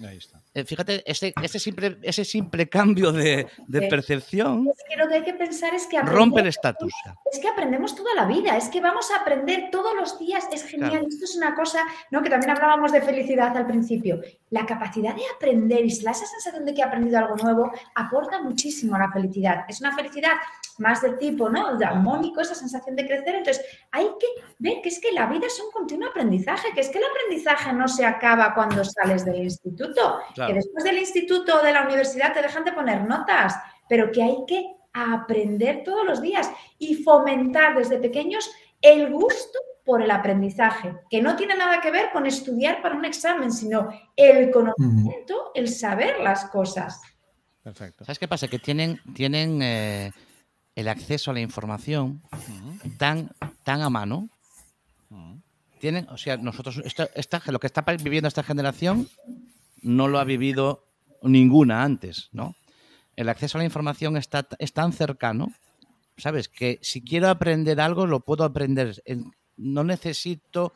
Ahí está. Eh, fíjate, ese, ese, simple, ese simple cambio de, de Sí. percepción Es que lo que hay que pensar es que rompe el estatus. Es que aprendemos toda la vida, es que vamos a aprender todos los días, es genial. Claro. Esto es una cosa, ¿no? Que también hablábamos de felicidad al principio. La capacidad de aprender y esa sensación de que he aprendido algo nuevo aporta muchísimo a la felicidad. Es una felicidad más del tipo, ¿no? De armónico, esa sensación de crecer. Entonces, hay que ver que es que la vida es un continuo aprendizaje, que es que el aprendizaje no se acaba cuando sales del instituto, Claro. que después del instituto o de la universidad te dejan de poner notas, pero que hay que aprender todos los días y fomentar desde pequeños el gusto por el aprendizaje, que no tiene nada que ver con estudiar para un examen, sino el conocimiento, el saber las cosas. Perfecto. ¿Sabes qué pasa? Que tienen, tienen eh, el acceso a la información tan, tan a mano. Tienen, o sea, nosotros, esta, esta- lo que está viviendo esta generación no lo ha vivido ninguna antes, ¿no? El acceso a la información está, es tan cercano, ¿sabes? Que si quiero aprender algo, lo puedo aprender. En- no necesito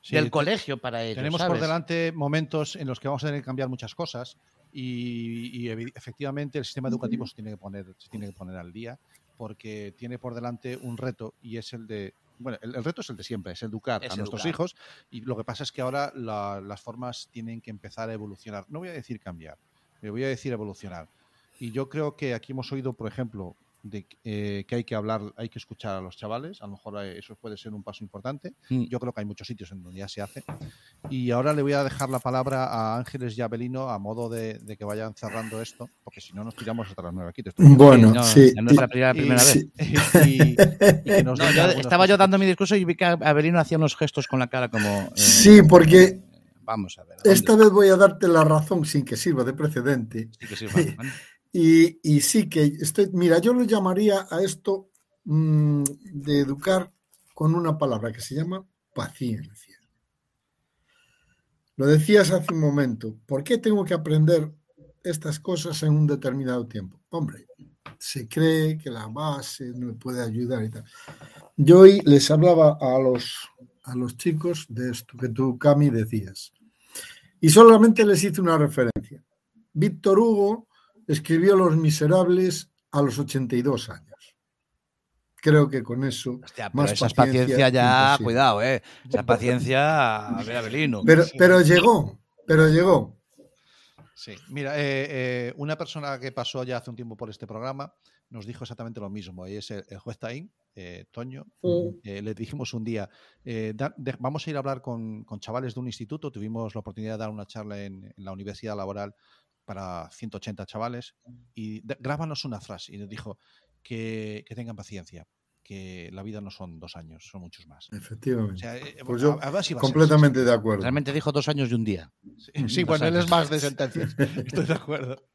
Sí, del colegio para ello. Tenemos por delante momentos en los que vamos a tener que cambiar muchas cosas y, efectivamente el sistema educativo se tiene, que poner, se tiene que poner al día porque tiene por delante un reto y es el de... Bueno, el, el reto es el de siempre, es educar Es a nuestros hijos y lo que pasa es que ahora la- las formas tienen que empezar a evolucionar. No voy a decir cambiar, me voy a decir evolucionar. Y yo creo que aquí hemos oído, por ejemplo, de eh, que hay que hablar, hay que escuchar a los chavales. A lo mejor eh, eso puede ser un paso importante. Mm. Yo creo que hay muchos sitios en donde ya se hace. Y ahora le voy a dejar la palabra a Ángeles y Abelino a modo de, de que vayan cerrando esto, porque si no nos tiramos hasta las nueve aquí. Bueno, no, sí. ya no es la primera, Y- primera vez. sí. y, y que nos No, den yo- algunas estaba yo dando mi discurso y vi que Avelino hacía unos gestos con la cara como. eh, Sí, porque Vamos a ver. esta vez voy a darte la razón sin que sirva de precedente. Sí que vale. Y, sí que estoy, mira, yo lo llamaría a esto mm, de educar con una palabra que se llama paciencia. Lo decías hace un momento, ¿por qué tengo que aprender estas cosas en un determinado tiempo? Hombre, se cree que la base me puede ayudar y tal. Yo hoy les hablaba a los, a los chicos de esto que tú, Cami, decías. Y solamente les hice una referencia. Víctor Hugo escribió Los Miserables a los 82 años. Creo que con eso. Hostia, pero Más esa es paciencia, paciencia ya, imposible. cuidado, ¿eh? Esa paciencia, a ver, Avelino. Pero, pero llegó, pero llegó. Sí, mira, eh, eh, una persona que pasó ya hace un tiempo por este programa nos dijo exactamente lo mismo. Y es el, el juez Taín, eh, Toño. Eh, le dijimos un día, eh, da- de- vamos a ir a hablar con, con chavales de un instituto. Tuvimos la oportunidad de dar una charla en, en la Universidad Laboral para 180 chavales y grábanos una frase. Y nos dijo que, que tengan paciencia, que la vida no son dos años, son muchos más. O Efectivamente. sea, eh, Pues a- yo a si a ser completamente de acuerdo. Realmente dijo dos años y un día. Sí, sí, bueno, él años. es más de sentencias. Estoy de acuerdo.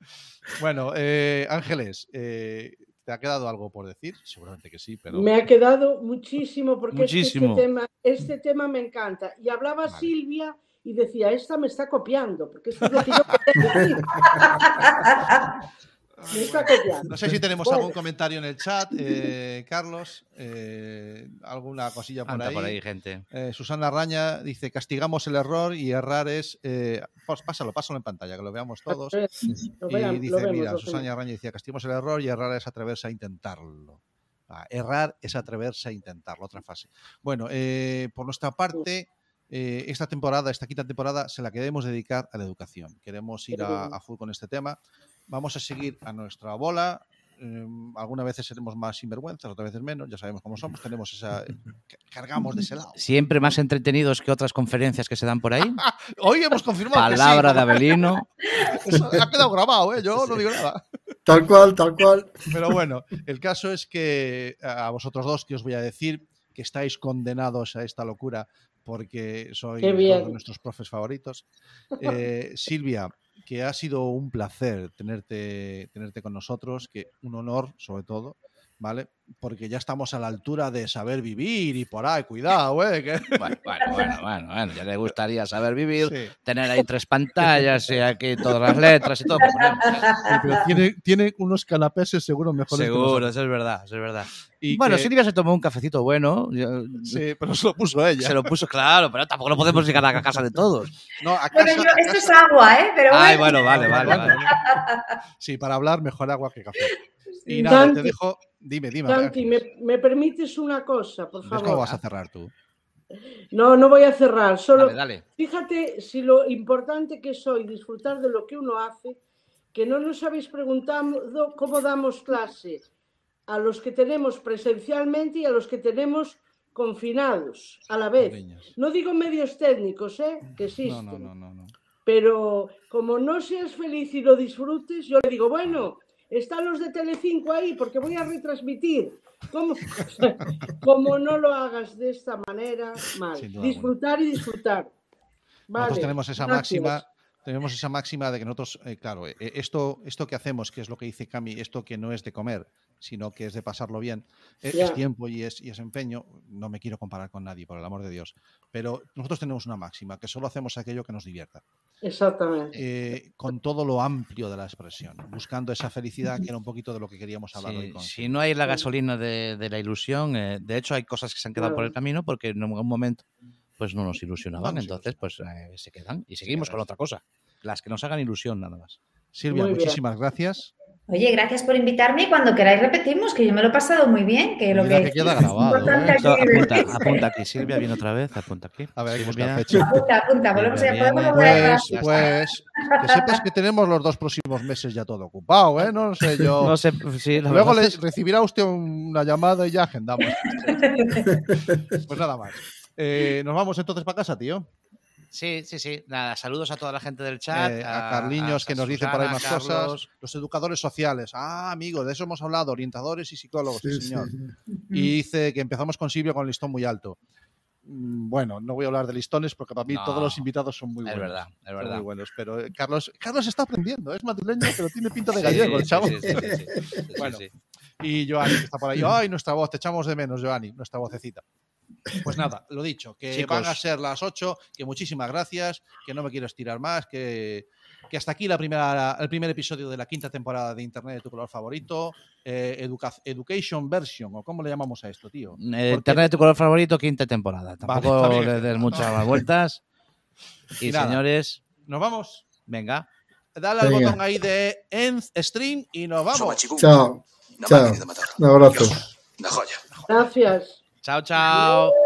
Bueno, eh, Ángeles, eh, ¿te ha quedado algo por decir? Seguramente que sí, pero. Me ha quedado muchísimo porque es que Muchísimo. este, tema, este tema me encanta. Y hablaba Vale. Silvia y decía, esta me está copiando, porque esto es lo que yo quería decir. Me está copiando. No sé si tenemos Bueno. algún comentario en el chat, eh, Carlos, eh, alguna cosilla por Anda ahí. por ahí, gente. Eh, Susana Raña dice: castigamos el error y errar es. eh, pues pásalo, pásalo en pantalla, que lo veamos todos. Lo Y lo dice, vemos, mira, lo Susana. Raña decía, castigamos el error y errar es atreverse a intentarlo. Ah, errar es atreverse a intentarlo, otra fase. Bueno, eh, por nuestra parte, eh, esta temporada, esta quinta temporada, se la queremos dedicar a la educación. Queremos ir a, a full con este tema. Vamos a seguir a nuestra bola. eh, algunas veces seremos más sinvergüenzas, otras veces menos, ya sabemos cómo somos, tenemos esa... cargamos de ese lado. Siempre más entretenidos que otras conferencias que se dan por ahí. Hoy hemos confirmado que sí, Palabra de Avelino. Eso ha quedado grabado, ¿eh? yo no digo nada. Tal cual, tal cual. Pero bueno, el caso es que a vosotros dos que os voy a decir que estáis condenados a esta locura porque dos bien. de nuestros profes favoritos. Eh, Silvia, que ha sido un placer tenerte, tenerte con nosotros, que un honor sobre todo, ¿vale? Porque ya estamos a la altura de saber vivir y por ahí, cuidado, ¿eh? que- Bueno, bueno, bueno, bueno, bueno, ya le gustaría saber vivir, Sí. tener ahí tres pantallas y aquí todas las letras y todo. pues. Pero tiene, tiene unos canapeses seguro mejores que Seguro, eso es verdad, eso es verdad. Y bueno, que- Silvia se tomó un cafecito bueno. yo- Sí, pero se lo puso ella. Se lo puso claro, pero tampoco lo podemos llegar a la casa de todos. No, a Bueno, casa- yo- a esto es agua, ¿eh? Pero Ay, bueno. vale, vale, vale. Sí, para hablar mejor agua que café. Y nada, te dejo. Dime, dime. Santi, ¿me, me permites una cosa, por ¿Ves cómo favor? vas a cerrar tú? No, no voy a cerrar, solo Dale, dale. Fíjate si lo importante que soy disfrutar de lo que uno hace, que no nos habéis preguntado cómo damos clase a los que tenemos presencialmente y a los que tenemos confinados a la vez. No digo medios técnicos, ¿eh? que No, existen, no, no, no, no. pero como no seas feliz y lo disfrutes, yo le digo, bueno, están los de Telecinco ahí porque voy a retransmitir. ¿Cómo? como no lo hagas de esta manera, mal. Disfrutar y disfrutar. Nosotros tenemos esa gracias. máxima. Tenemos esa máxima de que nosotros, eh, claro, eh, esto, esto que hacemos, que es lo que dice Cami, esto que no es de comer, sino que es de pasarlo bien, eh, Ya. es tiempo y es, y es empeño. No me quiero comparar con nadie, por el amor de Dios. Pero nosotros tenemos una máxima, que solo hacemos aquello que nos divierta. Exactamente. eh, con todo lo amplio de la expresión, buscando esa felicidad que era un poquito de lo que queríamos hablar hoy Sí, con si no hay la gasolina de, de la ilusión, eh, de hecho hay cosas que se han quedado por el camino porque en algún momento pues no nos ilusionaban, No nos entonces pues eh, se quedan y seguimos con otra cosa, las que nos hagan ilusión nada más. Silvia, Muy bien. muchísimas gracias. Oye, gracias por invitarme y cuando queráis repetimos, que yo me lo he pasado muy bien, que lo Mira que, que queda grabado, ¿eh? aquí apunta, apunta aquí. Silvia viene otra vez. Apunta aquí. A ver, ¿cómo está Silvia. la fecha? Apunta, apunta, volvemos a, Pues, pues, que sepas que tenemos los dos próximos meses ya todo ocupado, ¿eh? No sé yo. No sé, sí, la Luego verdad le es- recibirá usted una llamada y ya agendamos. pues nada más. Eh, Nos vamos entonces para casa, tío. Sí, sí, sí. Nada, saludos a toda la gente del chat. Eh, a Carliños, a- que a nos dice por ahí más Carlos. cosas. Los educadores sociales. Ah, amigo, de eso hemos hablado. Orientadores y psicólogos, sí, señor. sí. Y dice que empezamos con Silvia con el listón muy alto. Mm, Bueno, no voy a hablar de listones porque para mí No, todos los invitados son muy Es buenos. verdad, es verdad. muy buenos. Pero eh, Carlos, Carlos está aprendiendo. Es madrileño, pero tiene pinta de gallego, el sí, chavo. sí, sí, sí, sí, sí, sí, Bueno. sí. Y Joanny, que está por ahí. Ay, nuestra voz, te echamos de menos, Joanny, nuestra vocecita. Pues nada, lo dicho, que Chicos. van a ser las 8, que muchísimas gracias, que no me quiero estirar más, que, que hasta aquí la primera, el primer episodio de la quinta temporada de Internet de tu color favorito, eh, educa- Education Version, o cómo le llamamos a esto, tío. Eh, Internet de tu color favorito, quinta temporada. Vale, Tampoco bien. le des muchas más vueltas. Y, Y nada. señores, Nos vamos. venga. Dale al Venga. botón ahí de End Stream y nos vamos. Chao. Chao. Un abrazo. Una joya. Gracias. Chao, chao.